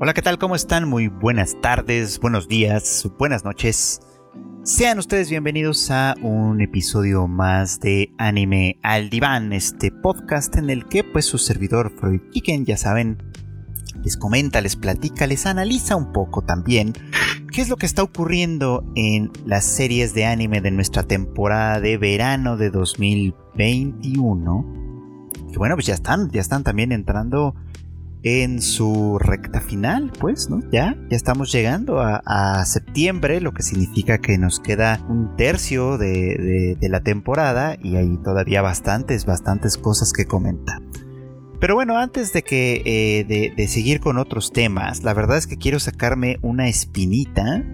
Hola, ¿qué tal? ¿Cómo están? Muy buenas tardes, buenos días, buenas noches. Sean ustedes bienvenidos a un episodio más de Anime al Diván, este podcast en el que pues su servidor Freud Kiken, ya saben, les comenta, les platica, les analiza un poco también qué es lo que está ocurriendo en las series de anime de nuestra temporada de verano de 2021. Y bueno, pues ya están, ya están también entrando en su recta final, pues, ¿no? Ya, ya estamos llegando a, septiembre, lo que significa que nos queda un tercio de, la temporada y hay todavía bastantes, bastantes cosas que comentar. Pero bueno, antes de que eh, de seguir con otros temas, la verdad es que quiero sacarme una espinita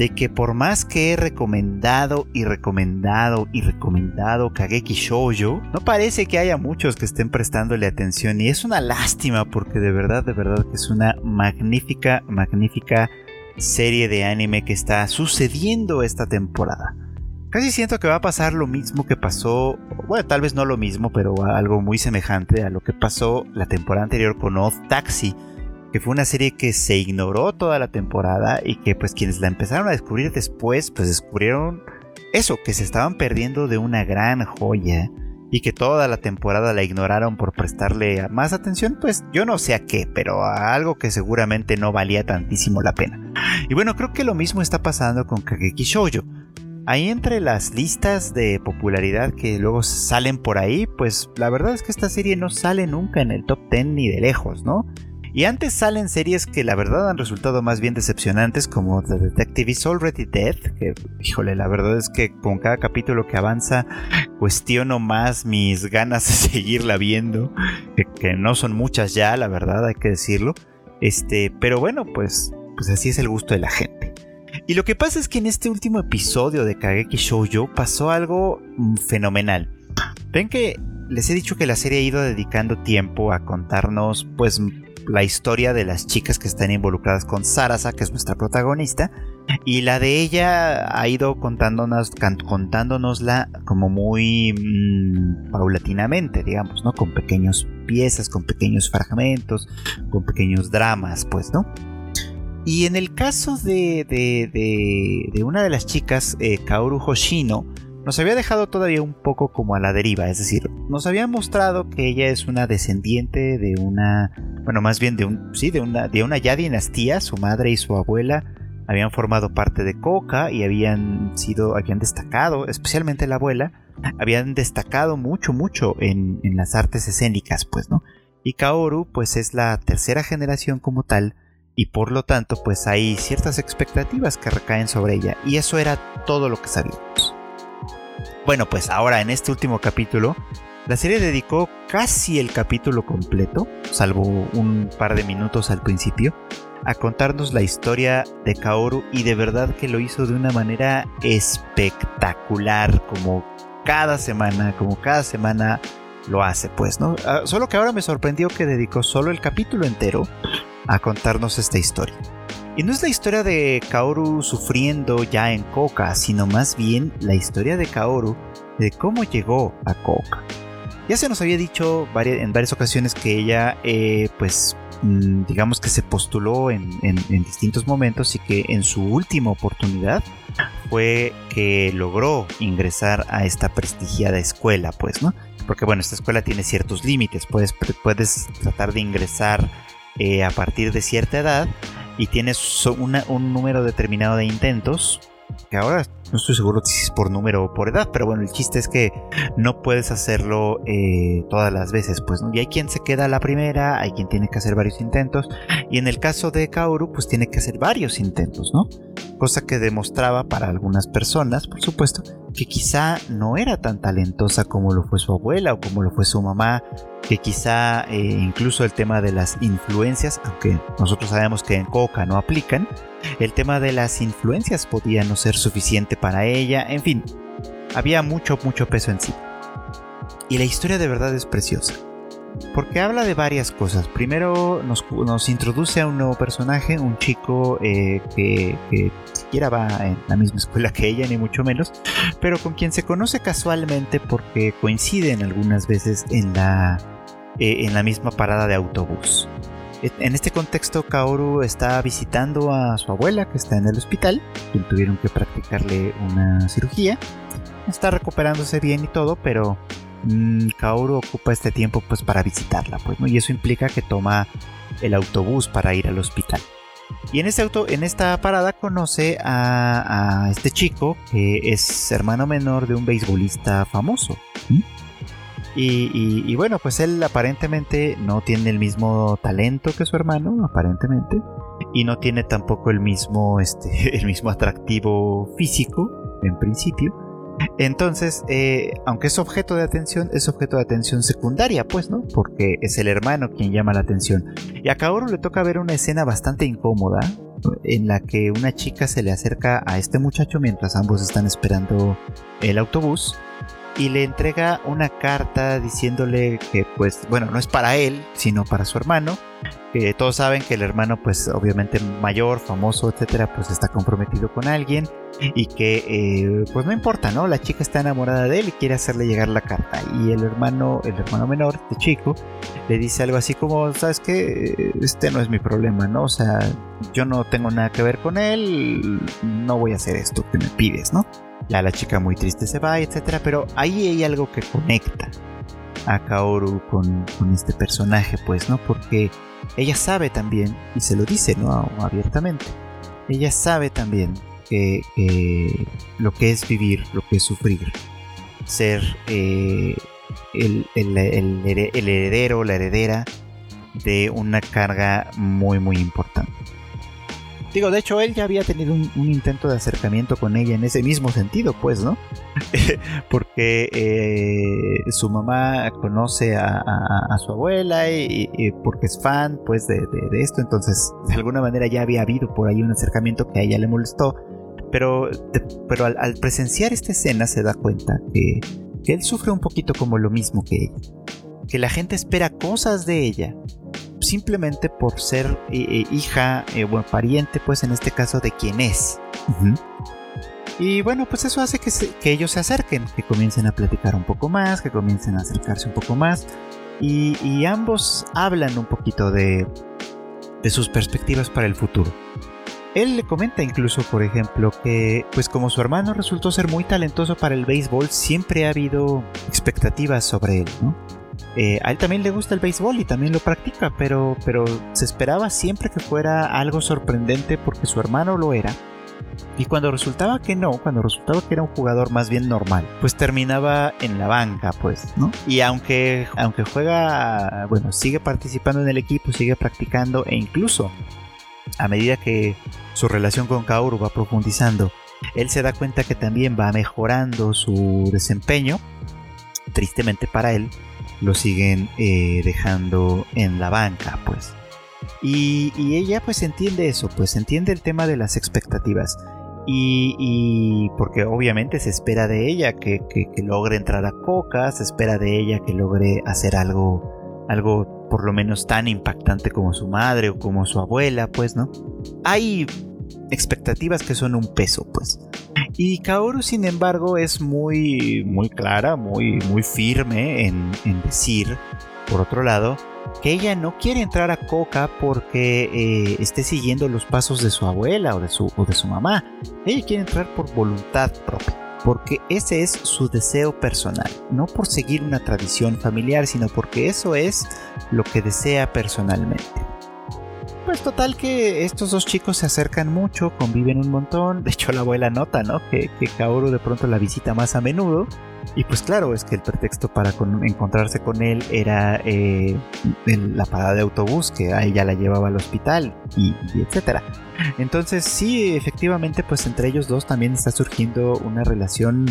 de que por más que he recomendado y recomendado y recomendado Kageki Shoujo, no parece que haya muchos que estén prestándole atención y es una lástima porque de verdad, de verdad que es una magnífica, magnífica serie de anime que está sucediendo esta temporada. Casi siento que va a pasar lo mismo que pasó, bueno, tal vez no lo mismo, pero algo muy semejante a lo que pasó la temporada anterior con Odd Taxi, que fue una serie que se ignoró toda la temporada y que pues quienes la empezaron a descubrir después pues descubrieron eso, que se estaban perdiendo de una gran joya y que toda la temporada la ignoraron por prestarle más atención, pues yo no sé a qué, pero a algo que seguramente no valía tantísimo la pena. Y bueno, creo que lo mismo está pasando con Kageki Shoujo. Ahí entre las listas de popularidad que luego salen por ahí, pues la verdad es que esta serie no sale nunca en el top 10 ni de lejos, ¿no? Y antes salen series que la verdad han resultado más bien decepcionantes, como The Detective is Already Dead, que, híjole, la verdad es que con cada capítulo que avanza cuestiono más mis ganas de seguirla viendo, que, no son muchas ya, la verdad, hay que decirlo. Este, pero bueno, pues, pues así es el gusto de la gente. Y lo que pasa es que en este último episodio de Kageki Shoujo pasó algo mm, fenomenal. Ven que les he dicho que la serie ha ido dedicando tiempo a contarnos, pues, la historia de las chicas que están involucradas con Sarasa, que es nuestra protagonista, y la de ella ha ido contándonos, contándonosla como muy mm, paulatinamente, digamos, ¿no? Con pequeños piezas, con pequeños fragmentos, con pequeños dramas, pues, ¿no? Y en el caso de, de, una de las chicas, eh, Kaoru Hoshino, nos había dejado todavía un poco como a la deriva, es decir, nos había mostrado que ella es una descendiente de una, bueno, más bien de un, sí, de una, de una ya dinastía, su madre y su abuela habían formado parte de Coca y habían sido, habían destacado, especialmente la abuela, habían destacado mucho, mucho en, en las artes escénicas, pues, ¿no? Y Kaoru, pues es la tercera generación como tal, y por lo tanto, pues hay ciertas expectativas que recaen sobre ella, y eso era todo lo que sabíamos. Bueno, pues ahora en este último capítulo, la serie dedicó casi el capítulo completo, salvo un par de minutos al principio, a contarnos la historia de Kaoru y de verdad que lo hizo de una manera espectacular, como cada semana, como cada semana lo hace, pues, ¿no? Ah, solo que ahora me sorprendió que dedicó solo el capítulo entero a contarnos esta historia. Y no es la historia de Kaoru sufriendo ya en Koka, sino más bien la historia de Kaoru de cómo llegó a Koka. Ya se nos había dicho en varias ocasiones que ella, eh, pues, mm, digamos que se postuló en, distintos momentos y que en su última oportunidad fue que logró ingresar a esta prestigiada escuela, pues, ¿no? Porque bueno, esta escuela tiene ciertos límites, puedes, puedes tratar de ingresar eh, a partir de cierta edad y tienes un número determinado de intentos, que ahora no estoy seguro si es por número o por edad, pero bueno, el chiste es que no puedes hacerlo eh, todas las veces, pues, Y hay quien se queda a la primera, hay quien tiene que hacer varios intentos, y en el caso de Kaoru, pues tiene que hacer varios intentos, ¿no? Cosa que demostraba para algunas personas, por supuesto, que quizá no era tan talentosa como lo fue su abuela o como lo fue su mamá, que quizá eh, incluso el tema de las influencias, aunque nosotros sabemos que en Coca no aplican, el tema de las influencias podía no ser suficiente para ella, en fin, había mucho, mucho peso en sí. Y la historia de verdad es preciosa. Porque habla de varias cosas. Primero nos, introduce a un nuevo personaje, un chico eh, que, que siquiera va en la misma escuela que ella, ni mucho menos, pero con quien se conoce casualmente porque coinciden algunas veces en la, eh, en la misma parada de autobús. En este contexto, Kaoru está visitando a su abuela que está en el hospital, quien tuvieron que practicarle una cirugía. Está recuperándose bien y todo, pero Kaoru ocupa este tiempo pues para visitarla, pues. Y eso implica que toma el autobús para ir al hospital. Y en esta parada conoce a, este chico que es hermano menor de un beisbolista famoso. Y, bueno, pues él aparentemente no tiene el mismo talento que su hermano, aparentemente. Y no tiene tampoco el mismo, este, el mismo atractivo físico, en principio. Entonces, eh, aunque es objeto de atención, es objeto de atención secundaria, pues, ¿no? Porque es el hermano quien llama la atención. Y a Kaoru le toca ver una escena bastante incómoda en la que una chica se le acerca a este muchacho mientras ambos están esperando el autobús y le entrega una carta diciéndole que pues bueno no es para él sino para su hermano que todos saben que el hermano pues obviamente mayor famoso etcétera pues está comprometido con alguien y que eh, pues no importa no la chica está enamorada de él y quiere hacerle llegar la carta. Y el hermano el hermano menor este chico le dice algo así como sabes que este no es mi problema no o sea yo no tengo nada que ver con él no voy a hacer esto que me pides no ya la chica muy triste se va, etcétera, pero ahí hay algo que conecta a Kaoru con, este personaje, pues, ¿no? Porque ella sabe también, y se lo dice, ¿no? Abiertamente, ella sabe también que lo que es vivir, lo que es sufrir, ser eh, el, el heredero, la heredera de una carga muy, muy importante. Digo, de hecho, él ya había tenido un, intento de acercamiento con ella en ese mismo sentido, pues, ¿no? porque eh, su mamá conoce a, su abuela y, porque es fan, pues, de, esto. Entonces, de alguna manera ya había habido por ahí un acercamiento que a ella le molestó. Pero, pero al, presenciar esta escena se da cuenta que, que él sufre un poquito como lo mismo que ella. Que la gente espera cosas de ella simplemente por ser eh, eh, hija o eh, pariente, pues en este caso de quien es. Y bueno, pues eso hace que, que, ellos se acerquen, que comiencen a platicar un poco más, que comiencen a acercarse un poco más. Y, ambos hablan un poquito de, de sus perspectivas para el futuro. Él le comenta incluso, por ejemplo, que pues como su hermano resultó ser muy talentoso para el béisbol, siempre ha habido expectativas sobre él, ¿no? Eh, a él también le gusta el béisbol y también lo practica, pero, pero se esperaba siempre que fuera algo sorprendente porque su hermano lo era. Y cuando resultaba que no, cuando resultaba que era un jugador más bien normal, pues terminaba en la banca, pues, ¿no? Y aunque, aunque juega, bueno, sigue participando en el equipo, sigue practicando e incluso a medida que su relación con Kaoru va profundizando, él se da cuenta que también va mejorando su desempeño. Tristemente para él, lo siguen eh, dejando en la banca, pues. Y, ella pues entiende eso, pues entiende el tema de las expectativas. Y, porque obviamente se espera de ella que, logre entrar a Coca, se espera de ella que logre hacer algo, algo por lo menos tan impactante como su madre o como su abuela, pues, ¿no? Hay expectativas que son un peso, pues. Y Kaoru, sin embargo, es muy, muy clara, muy, muy firme en, decir, por otro lado, que ella no quiere entrar a Coca porque eh, esté siguiendo los pasos de su abuela o de su, o de su mamá. Ella quiere entrar por voluntad propia, porque ese es su deseo personal, no por seguir una tradición familiar, sino porque eso es lo que desea personalmente. Pues total que estos dos chicos se acercan mucho, conviven un montón. De hecho, la abuela nota, ¿no? Que, que Kaoru de pronto la visita más a menudo. Y pues claro, es que el pretexto para encontrarse con él era eh, la parada de autobús, que a ella la llevaba al hospital, y, y, etcétera. Entonces sí, efectivamente, pues entre ellos dos también está surgiendo una relación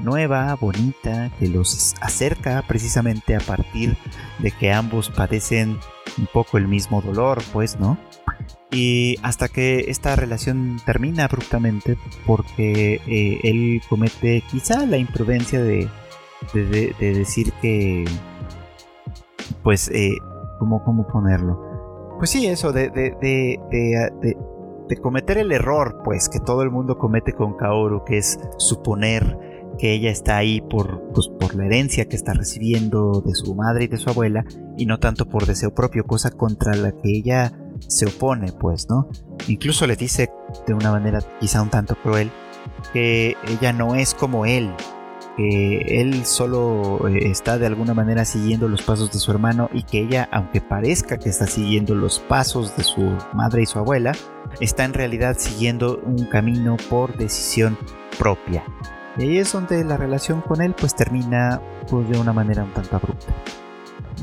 nueva, bonita, que los acerca precisamente a partir de que ambos padecen un poco el mismo dolor, pues, ¿no? Y hasta que esta relación termina abruptamente porque eh, él comete quizá la imprudencia de, de, decir que, pues, eh, ¿cómo, ¿cómo ponerlo? Pues sí, eso, de, de, cometer el error, pues, que todo el mundo comete con Kaoru, que es suponer que ella está ahí por, pues, por la herencia que está recibiendo de su madre y de su abuela y no tanto por deseo propio, cosa contra la que ella se opone, pues, ¿no? Incluso le dice de una manera quizá un tanto cruel que ella no es como él, que él solo eh, está de alguna manera siguiendo los pasos de su hermano y que ella, aunque parezca que está siguiendo los pasos de su madre y su abuela, está en realidad siguiendo un camino por decisión propia. Y ahí es donde la relación con él pues termina pues, de una manera un tanto abrupta.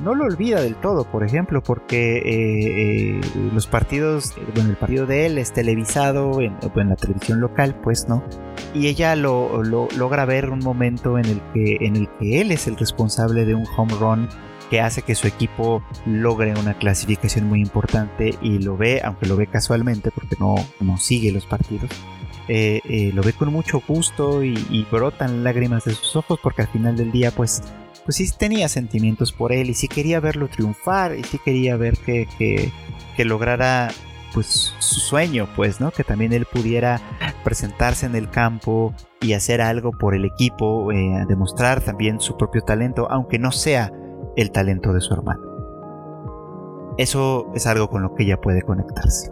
No lo olvida del todo, por ejemplo, porque eh, eh, los partidos, bueno, el partido de él es televisado en, la televisión local, pues, ¿no? Y ella lo, logra ver un momento en el, que, él es el responsable de un home run que hace que su equipo logre una clasificación muy importante y lo ve, aunque lo ve casualmente porque no sigue los partidos, eh, eh, lo ve con mucho gusto y, brotan lágrimas de sus ojos porque al final del día pues pues sí tenía sentimientos por él y sí quería verlo triunfar y sí quería ver que, que, lograra pues su sueño pues no que también él pudiera presentarse en el campo y hacer algo por el equipo eh, demostrar también su propio talento aunque no sea el talento de su hermano. Eso es algo con lo que ella puede conectarse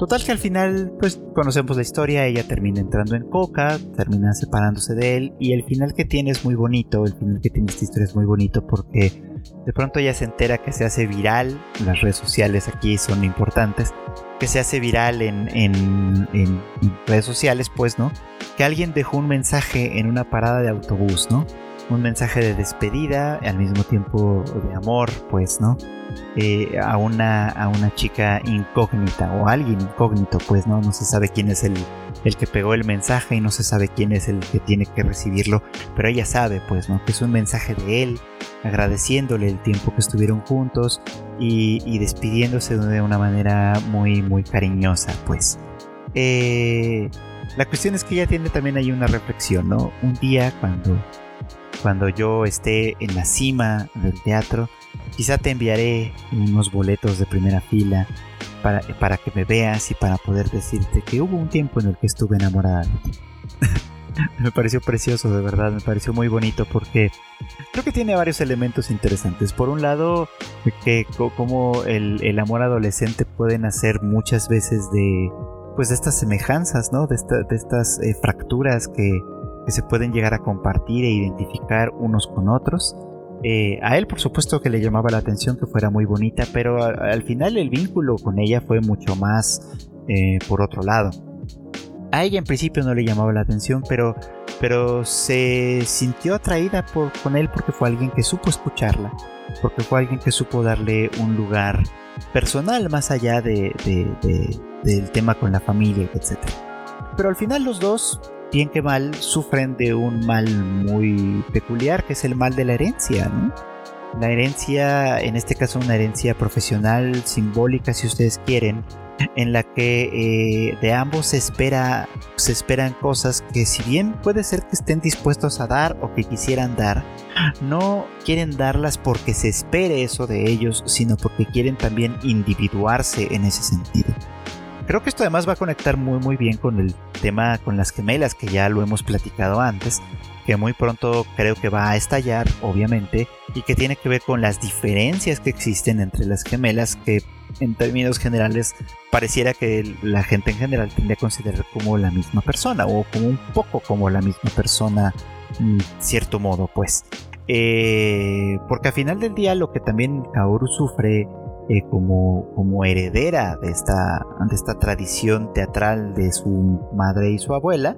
Total que al final, pues conocemos la historia, ella termina entrando en Coca, termina separándose de él y el final que tiene es muy bonito, el final que tiene esta historia es muy bonito porque de pronto ella se entera que se hace viral, las redes sociales aquí son importantes, que se hace viral en, en redes sociales, pues, ¿no? Que alguien dejó un mensaje en una parada de autobús, ¿no? Un mensaje de despedida, al mismo tiempo de amor, pues, ¿no? Eh, a, una, a una chica incógnita o alguien incógnito, pues no, no se sabe quién es el, el que pegó el mensaje y no se sabe quién es el que tiene que recibirlo, pero ella sabe, pues, ¿no? Que es un mensaje de él, agradeciéndole el tiempo que estuvieron juntos y, despidiéndose de una manera muy, muy cariñosa, pues. Eh, la cuestión es que ella tiene también ahí una reflexión, ¿no? Un día cuando, cuando yo esté en la cima del teatro, Quizá te enviaré unos boletos de primera fila para, para que me veas y para poder decirte que hubo un tiempo en el que estuve enamorada de ti. me pareció precioso, de verdad, me pareció muy bonito porque creo que tiene varios elementos interesantes. Por un lado, que como el, amor adolescente puede nacer muchas veces de pues de estas semejanzas, ¿no? De, de estas eh, fracturas que, que se pueden llegar a compartir e identificar unos con otros. Eh, a él, por supuesto, que le llamaba la atención que fuera muy bonita, pero al final el vínculo con ella fue mucho más eh, por otro lado. A ella en principio no le llamaba la atención, pero, pero se sintió atraída por, con él porque fue alguien que supo escucharla, porque fue alguien que supo darle un lugar personal más allá de, del tema con la familia, etc. Pero al final los dos bien que mal, sufren de un mal muy peculiar, que es el mal de la herencia, La herencia, en este caso una herencia profesional, simbólica si ustedes quieren, en la que eh, de ambos se espera se esperan cosas que si bien puede ser que estén dispuestos a dar o que quisieran dar no quieren darlas porque se espere eso de ellos sino porque quieren también individuarse en ese sentido Creo que esto además va a conectar muy muy bien con el tema con las gemelas que ya lo hemos platicado antes, que muy pronto creo que va a estallar, obviamente, y que tiene que ver con las diferencias que existen entre las gemelas que en términos generales pareciera que la gente en general tiende a considerar como la misma persona o como un poco como la misma persona en cierto modo pues. Eh, porque al final del día lo que también Kaoru sufre eh, como, como heredera de esta, de esta tradición teatral de su madre y su abuela,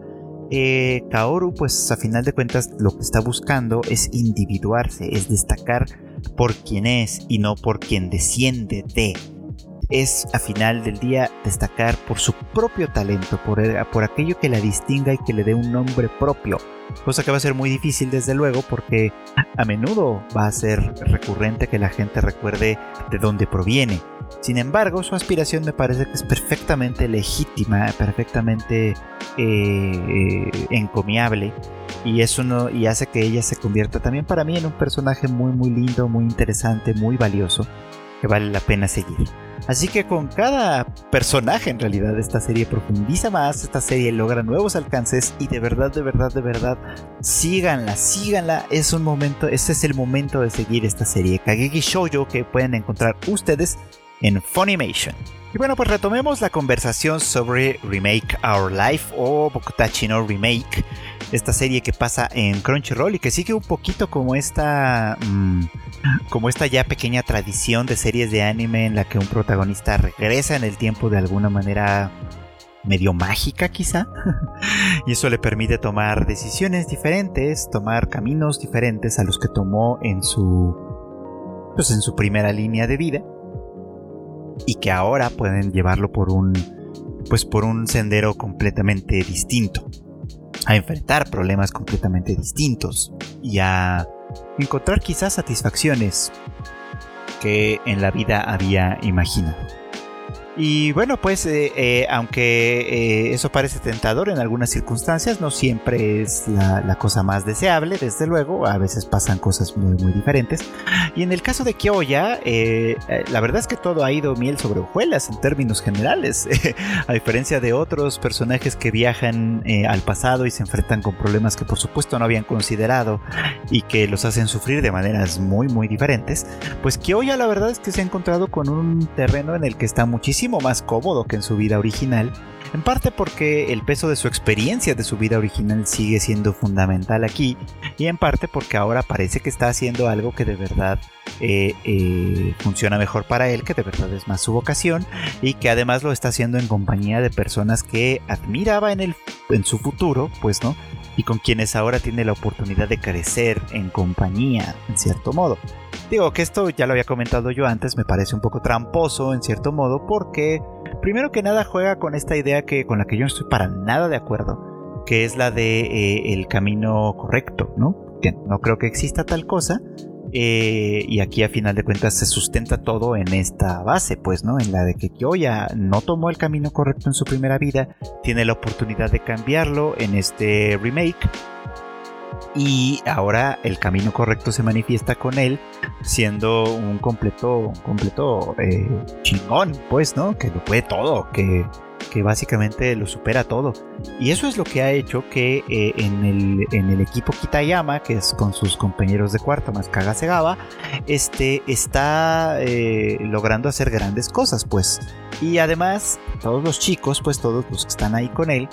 eh, Kaoru, pues a final de cuentas, lo que está buscando es individuarse, es destacar por quien es y no por quien desciende de. Es a final del día destacar por su propio talento, por, por aquello que la distinga y que le dé un nombre propio cosa que va a ser muy difícil desde luego porque a menudo va a ser recurrente que la gente recuerde de dónde proviene. Sin embargo, su aspiración me parece que es perfectamente legítima, perfectamente eh, encomiable y eso no, y hace que ella se convierta también para mí en un personaje muy muy lindo, muy interesante, muy valioso que vale la pena seguir. Así que con cada personaje en realidad esta serie profundiza más, esta serie logra nuevos alcances y de verdad, de verdad, de verdad, síganla, síganla. Es un momento, este es el momento de seguir esta serie Kageki Shoujo que pueden encontrar ustedes en Funimation. Y bueno, pues retomemos la conversación sobre Remake Our Life o Bokutachi no Remake, esta serie que pasa en Crunchyroll y que sigue un poquito como esta mm, como esta ya pequeña tradición de series de anime en la que un protagonista regresa en el tiempo de alguna manera medio mágica quizá. Y eso le permite tomar decisiones diferentes, tomar caminos diferentes a los que tomó en su pues en su primera línea de vida. Y que ahora pueden llevarlo por un pues por un sendero completamente distinto a enfrentar problemas completamente distintos y a encontrar quizás satisfacciones que en la vida había imaginado. Y bueno, pues eh, eh, aunque eh, eso parece tentador en algunas circunstancias, no siempre es la, cosa más deseable, desde luego, a veces pasan cosas muy, muy diferentes. Y en el caso de Kyoya, la verdad es que todo ha ido miel sobre hojuelas en términos generales, a diferencia de otros personajes que viajan al pasado y se enfrentan con problemas que por supuesto no habían considerado y que los hacen sufrir de maneras muy, muy diferentes, pues Kyoya la verdad es que se ha encontrado con un terreno en el que está muchísimo más cómodo que en su vida original, en parte porque el peso de su experiencia de su vida original sigue siendo fundamental aquí, y en parte porque ahora parece que está haciendo algo que de verdad eh, eh, funciona mejor para él, que de verdad es más su vocación, y que además lo está haciendo en compañía de personas que admiraba en, el, en su futuro, pues no, y con quienes ahora tiene la oportunidad de crecer en compañía, en cierto modo. Digo que esto ya lo había comentado yo antes, me parece un poco tramposo en cierto modo, porque primero que nada juega con esta idea que con la que yo no estoy para nada de acuerdo, que es la de eh, el camino correcto, ¿no? Que no creo que exista tal cosa, eh, y aquí a final de cuentas se sustenta todo en esta base, pues, ¿no? En la de que Kyoya no tomó el camino correcto en su primera vida, tiene la oportunidad de cambiarlo en este remake. Y ahora el camino correcto se manifiesta con él siendo un completo, un completo eh, chingón, pues, ¿no? Que lo puede todo, que que básicamente lo supera todo. Y eso es lo que ha hecho que eh, en, el, en, el, equipo Kitayama, que es con sus compañeros de cuarto más Kagasegaba, este, está eh, logrando hacer grandes cosas, pues. Y además, todos los chicos, pues todos los que están ahí con él,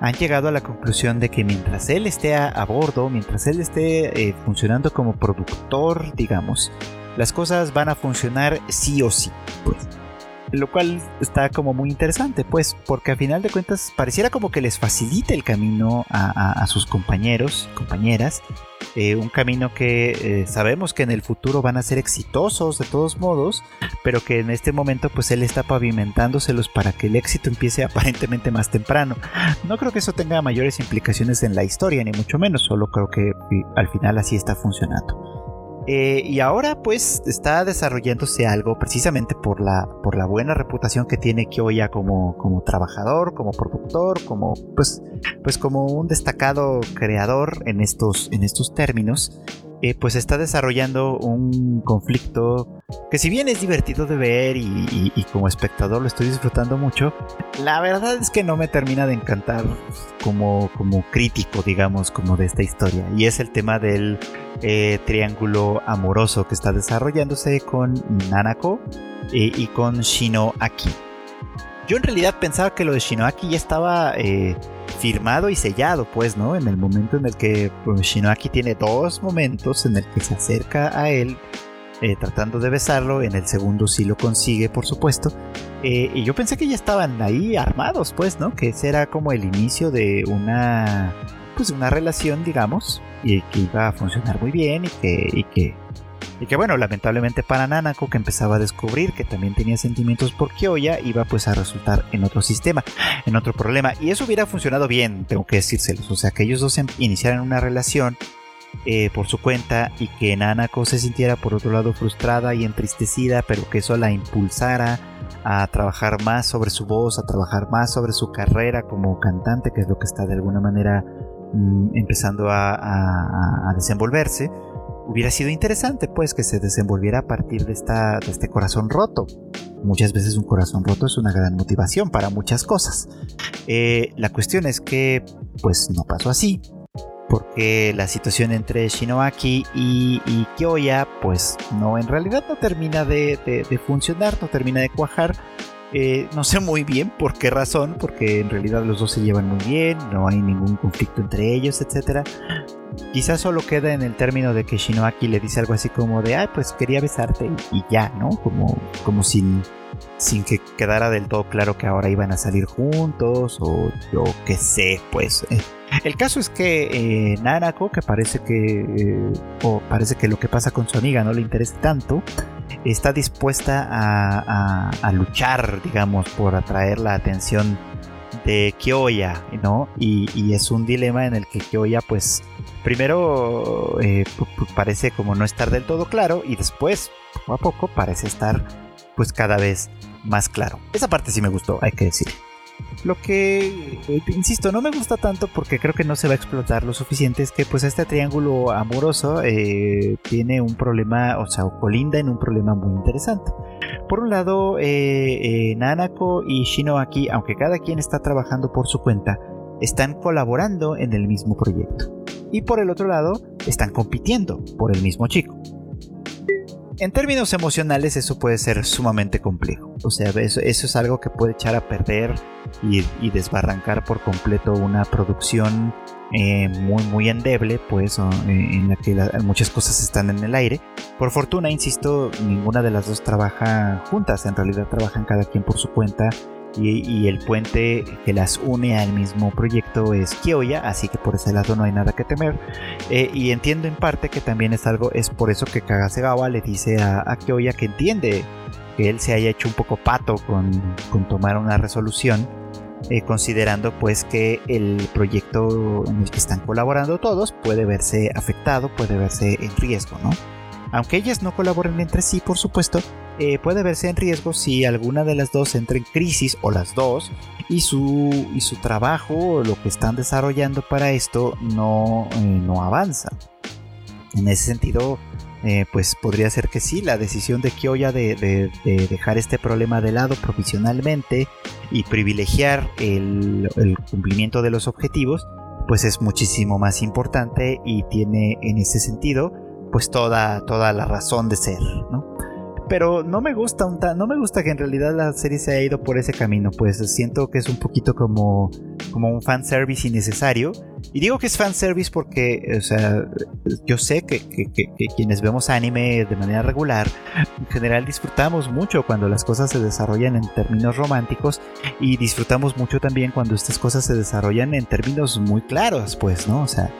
han llegado a la conclusión de que mientras él esté a, bordo, mientras él esté eh, funcionando como productor, digamos, las cosas van a funcionar sí o sí, pues lo cual está como muy interesante, pues, porque a final de cuentas pareciera como que les facilite el camino a, sus compañeros, compañeras, eh, un camino que eh, sabemos que en el futuro van a ser exitosos de todos modos, pero que en este momento pues él está pavimentándoselos para que el éxito empiece aparentemente más temprano. No creo que eso tenga mayores implicaciones en la historia, ni mucho menos, solo creo que al final así está funcionando. Eh, y ahora pues está desarrollándose algo precisamente por la, por la buena reputación que tiene Kyoya como, como trabajador, como productor, como pues, pues como un destacado creador en estos, en estos términos. Eh, pues está desarrollando un conflicto que si bien es divertido de ver y, como espectador lo estoy disfrutando mucho, la verdad es que no me termina de encantar como, como crítico, digamos, como de esta historia. Y es el tema del eh, triángulo amoroso que está desarrollándose con Nanako eh, y con Shinoaki. Yo en realidad pensaba que lo de Shinoaki ya estaba firmado y sellado, pues, ¿no? En el momento en el que pues, Shinoaki tiene dos momentos en el que se acerca a él eh, tratando de besarlo, en el segundo sí lo consigue, por supuesto. Eh, y yo pensé que ya estaban ahí armados, pues, ¿no? Que ese era como el inicio de una, pues, una relación, digamos, y que iba a funcionar muy bien y que, y que y que bueno, lamentablemente para Nanako, que empezaba a descubrir que también tenía sentimientos por Kyoya, iba pues a resultar en otro sistema, en otro problema. Y eso hubiera funcionado bien, tengo que decírselos. O sea, que ellos dos em, iniciaran una relación eh, por su cuenta y que Nanako se sintiera por otro lado frustrada y entristecida, pero que eso la impulsara a trabajar más sobre su voz, a trabajar más sobre su carrera como cantante, que es lo que está de alguna manera mm, empezando a desenvolverse hubiera sido interesante pues que se desenvolviera a partir de, esta, de este corazón roto. Muchas veces un corazón roto es una gran motivación para muchas cosas. Eh, la cuestión es que pues no pasó así porque la situación entre Shinoaki y, y Kyoya pues no en realidad no termina de, de funcionar, no termina de cuajar eh, no sé muy bien por qué razón, porque en realidad los dos se llevan muy bien, no hay ningún conflicto entre ellos, etc. Quizás solo queda en el término de que Shinoaki le dice algo así como de, ay, pues quería besarte y, ya, ¿no? Como, como sin, sin que quedara del todo claro que ahora iban a salir juntos o yo qué sé, pues. Eh, el caso es que eh, Nanako, que parece que, o parece que lo que pasa con su amiga no le interesa tanto, está dispuesta a, luchar, digamos, por atraer la atención de Kyoya, ¿no? Y, es un dilema en el que Kyoya, pues, primero eh, parece como no estar del todo claro y después, poco a poco, parece estar, pues, cada vez más claro. Esa parte sí me gustó, hay que decir. Lo que, eh, insisto, no me gusta tanto porque creo que no se va a explotar lo suficiente es que pues este triángulo amoroso eh, tiene un problema, o sea, colinda en un problema muy interesante. Por un lado, eh, Nanako y Shinoaki, aunque cada quien está trabajando por su cuenta, están colaborando en el mismo proyecto. Y por el otro lado, están compitiendo por el mismo chico. En términos emocionales eso puede ser sumamente complejo. O sea, eso, es algo que puede echar a perder y, desbarrancar por completo una producción eh, muy muy endeble, pues eh, en la que muchas cosas están en el aire. Por fortuna, insisto, ninguna de las dos trabaja juntas, en realidad trabajan cada quien por su cuenta y, el puente que las une al mismo proyecto es Kyoya, así que por ese lado no hay nada que temer. Eh, y entiendo en parte que también es algo, es por eso que Kagasegawa le dice a, a Kyoya que entiende que él se haya hecho un poco pato con, tomar una resolución, eh, considerando pues que el proyecto en el que están colaborando todos puede verse afectado, puede verse en riesgo, ¿no? Aunque ellas no colaboren entre sí, por supuesto, eh, puede verse en riesgo si alguna de las dos entra en crisis o las dos y su, y su trabajo o lo que están desarrollando para esto no, eh, no avanza. En ese sentido, eh, pues podría ser que sí, la decisión de Kyoya de, dejar este problema de lado profesionalmente y privilegiar el, cumplimiento de los objetivos, pues es muchísimo más importante y tiene en ese sentido pues toda, toda la razón de ser, ¿no? pero no me gusta no me gusta que en realidad la serie se haya ido por ese camino, pues siento que es un poquito como como un fanservice innecesario. Y digo que es fanservice porque, o sea, yo sé que, quienes vemos anime de manera regular, en general disfrutamos mucho cuando las cosas se desarrollan en términos románticos y disfrutamos mucho también cuando estas cosas se desarrollan en términos muy claros, pues, ¿no? O sea,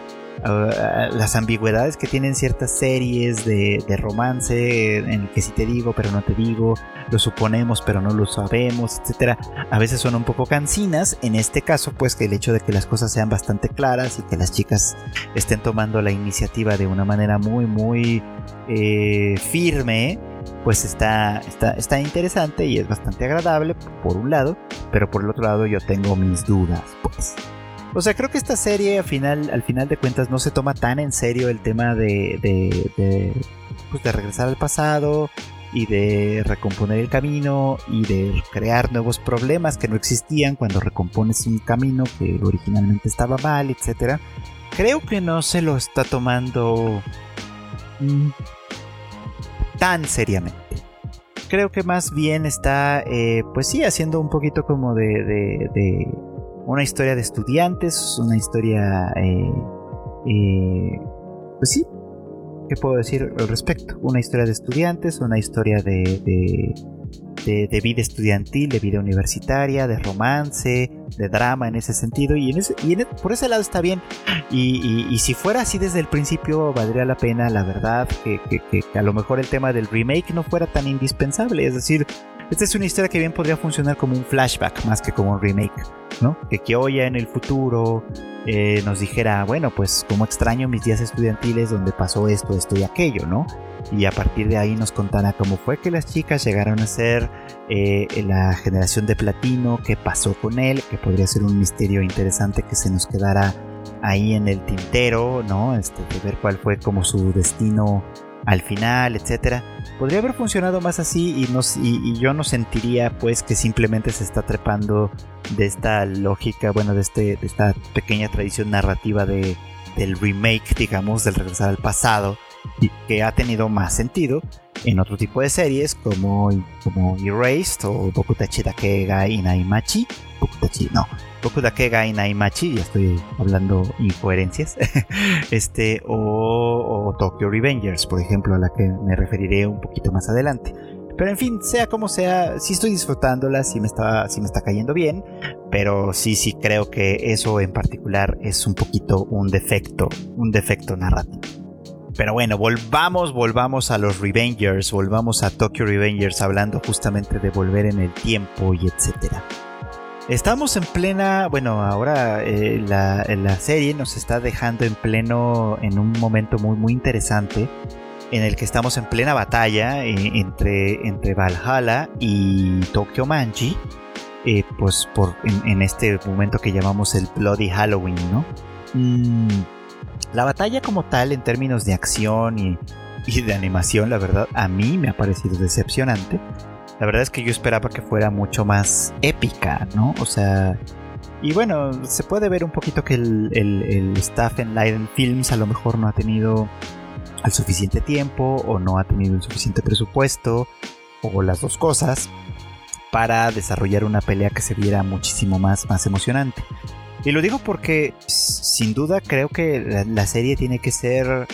Ah, las ambigüedades que tienen ciertas series de, romance en el que sí te digo pero no te digo, lo suponemos pero no lo sabemos, etcétera, a veces son un poco cansinas. En este caso, pues que el hecho de que las cosas sean bastante claras y que las chicas estén tomando la iniciativa de una manera muy, muy eh, firme, pues está, está, está interesante y es bastante agradable por un lado, pero por el otro lado yo tengo mis dudas, pues. O sea, creo que esta serie al final, al final de cuentas no se toma tan en serio el tema de, de, pues de regresar al pasado y de recomponer el camino y de crear nuevos problemas que no existían cuando recompones un camino que originalmente estaba mal, etc. Creo que no se lo está tomando mm, tan seriamente. Creo que más bien está, eh, pues sí, haciendo un poquito como de una historia de estudiantes, una historia, eh, eh, pues sí, ¿qué puedo decir al respecto? Una historia de estudiantes, una historia de, de, vida estudiantil, de vida universitaria, de romance, de drama en ese sentido, y, en ese, y e, por ese lado está bien. Y, si fuera así desde el principio, valdría la pena, la verdad, que, que a lo mejor el tema del remake no fuera tan indispensable, es decir, esta es una historia que bien podría funcionar como un flashback más que como un remake, ¿no? Que Kyoya en el futuro eh, nos dijera, bueno, pues como extraño mis días estudiantiles donde pasó esto, esto y aquello, ¿no? Y a partir de ahí nos contara cómo fue que las chicas llegaron a ser eh, la generación de platino, qué pasó con él, que podría ser un misterio interesante que se nos quedara ahí en el tintero, ¿no? Este, de ver cuál fue como su destino al final, etcétera. Podría haber funcionado más así y, no, y, yo no sentiría pues que simplemente se está trepando de esta lógica, bueno, de, este, de esta pequeña tradición narrativa de, del remake, digamos, del regresar al pasado, que ha tenido más sentido en otro tipo de series como, como Erased o Bokutachi Dake ga Inaimachi. Bokutachi, no. Bokutachi ga Inaimachi, ya estoy hablando incoherencias. este, o, Tokyo Revengers, por ejemplo, a la que me referiré un poquito más adelante. Pero en fin, sea como sea, sí estoy disfrutándola, sí me está, me está cayendo bien, pero sí, sí creo que eso en particular es un poquito un defecto, un defecto narrativo. Pero bueno, volvamos, volvamos a los Revengers, volvamos a Tokyo Revengers hablando justamente de volver en el tiempo y etcétera. Estamos en plena, bueno, ahora eh, la, la, serie nos está dejando en pleno, en un momento muy, muy interesante, en el que estamos en plena batalla eh, entre, entre Valhalla y Tokyo Manji, eh, pues por, en, este momento que llamamos el Bloody Halloween, ¿no? Mm, la batalla como tal, en términos de acción y, de animación, la verdad, a mí me ha parecido decepcionante. La verdad es que yo esperaba que fuera mucho más épica, ¿no? O sea, y bueno, se puede ver un poquito que el, staff en Leiden Films a lo mejor no ha tenido el suficiente tiempo o no ha tenido el suficiente presupuesto o las dos cosas para desarrollar una pelea que se viera muchísimo más, más emocionante. Y lo digo porque sin duda creo que la, serie tiene que ser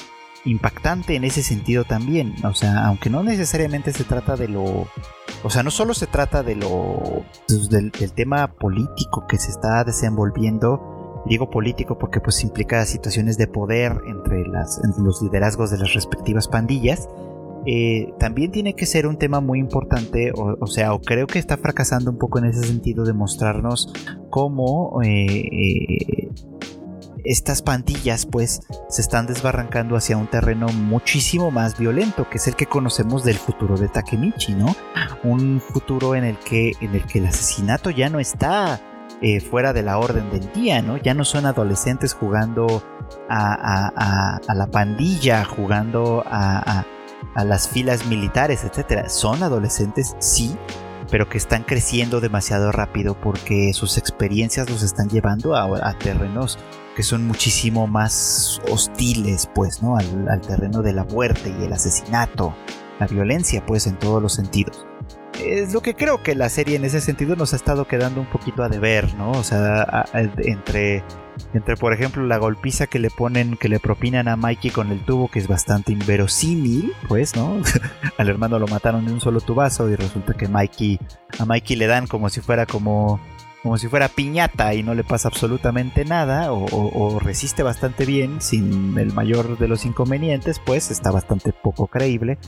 impactante en ese sentido también. O sea, aunque no necesariamente se trata de lo... O sea, no solo se trata de lo... Pues, del, tema político que se está desenvolviendo. Digo político porque pues implica situaciones de poder entre, las, entre los liderazgos de las respectivas pandillas. Eh, también tiene que ser un tema muy importante, o, sea, o creo que está fracasando un poco en ese sentido de mostrarnos cómo eh, eh, estas pandillas pues se están desbarrancando hacia un terreno muchísimo más violento, que es el que conocemos del futuro de Takemichi, ¿no? Un futuro en el que, en el, que el asesinato ya no está fuera de la orden del día, ¿no? Ya no son adolescentes jugando a, a la pandilla, jugando a a las filas militares, etcétera. Son adolescentes, sí, pero que están creciendo demasiado rápido porque sus experiencias los están llevando a, terrenos que son muchísimo más hostiles, pues, ¿no? Al, al, terreno de la muerte y el asesinato, la violencia, pues, en todos los sentidos. Es lo que creo que la serie en ese sentido nos ha estado quedando un poquito a deber, ¿no? O sea, entre entre por ejemplo la golpiza que le ponen, que le propinan a Mikey con el tubo, que es bastante inverosímil, pues, ¿no? Al hermano lo mataron de un solo tubazo y resulta que Mikey, a Mikey le dan como si fuera como, como si fuera piñata y no le pasa absolutamente nada, o, resiste bastante bien sin el mayor de los inconvenientes, pues está bastante poco creíble.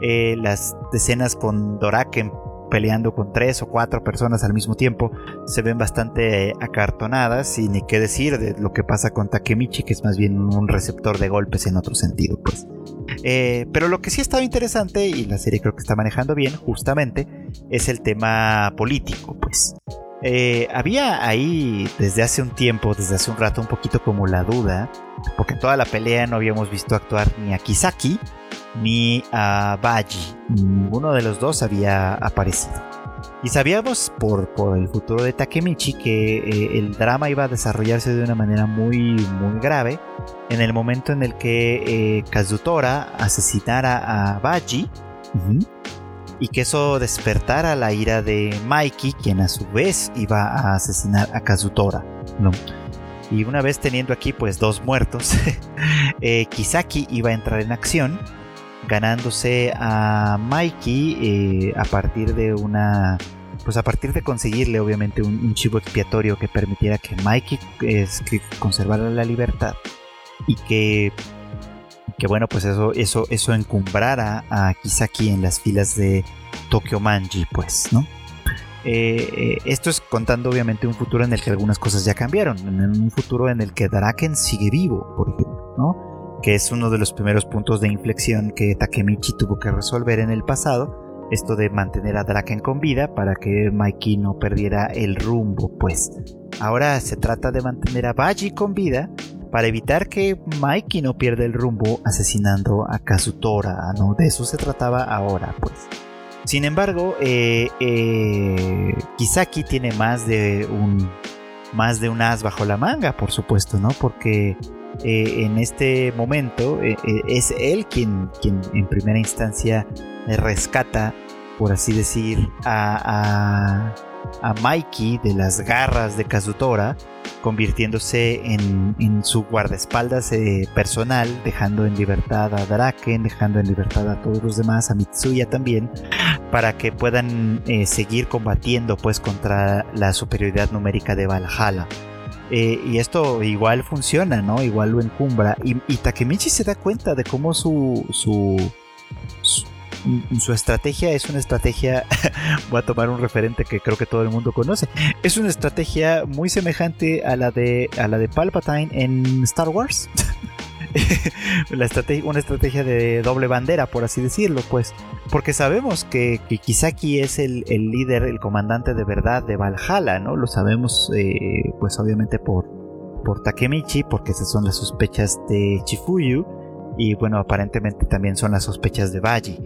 Eh, las escenas con Doraken peleando con tres o cuatro personas al mismo tiempo se ven bastante acartonadas y ni qué decir de lo que pasa con Takemichi que es más bien un receptor de golpes en otro sentido pues eh, pero lo que sí ha estado interesante y la serie creo que está manejando bien justamente es el tema político pues eh, había ahí desde hace un tiempo, desde hace un rato, un poquito como la duda, porque toda la pelea no habíamos visto actuar ni a Kisaki ni a Baji. Ninguno de los dos había aparecido. Y sabíamos por, por el futuro de Takemichi que eh, el drama iba a desarrollarse de una manera muy, muy grave en el momento en el que eh, Kazutora asesinara a Baji y que eso despertara la ira de Mikey, quien a su vez iba a asesinar a Kazutora. Y una vez teniendo aquí pues dos muertos, eh, Kisaki iba a entrar en acción ganándose a Mikey eh, a partir de una pues a partir de conseguirle obviamente un, chivo expiatorio que permitiera que Mikey es, que conservara la libertad y que que bueno pues eso eso eso encumbrara a Kisaki en las filas de Tokyo Manji pues no eh, eh, esto es contando obviamente un futuro en el que algunas cosas ya cambiaron en un futuro en el que Draken sigue vivo por ejemplo no que es uno de los primeros puntos de inflexión que Takemichi tuvo que resolver en el pasado, esto de mantener a Draken con vida para que Mikey no perdiera el rumbo, pues. Ahora se trata de mantener a Baji con vida para evitar que Mikey no pierda el rumbo asesinando a Kazutora, ¿no? De eso se trataba ahora, pues. Sin embargo, eh, eh, Kisaki tiene más de un más de un as bajo la manga, por supuesto, ¿no? Porque eh, en este momento es él quien, quien en primera instancia rescata, por así decir, a Mikey de las garras de Kazutora, convirtiéndose en, su guardaespaldas eh, personal, dejando en libertad a Draken, dejando en libertad a todos los demás, a Mitsuya también, para que puedan eh, seguir combatiendo pues contra la superioridad numérica de Valhalla. Eh, y esto igual funciona, ¿no? Igual lo encumbra. Y, y Takemichi se da cuenta de cómo su su estrategia es una estrategia, voy a tomar un referente que creo que todo el mundo conoce, es una estrategia muy semejante a la de, a la de Palpatine en Star Wars. la estrategia, una estrategia de doble bandera, por así decirlo, pues, porque sabemos que, que Kisaki es el, líder, el comandante de verdad de Valhalla, ¿no? Lo sabemos, eh, pues, obviamente por, por Takemichi, porque esas son las sospechas de Chifuyu, y bueno, aparentemente también son las sospechas de Baji.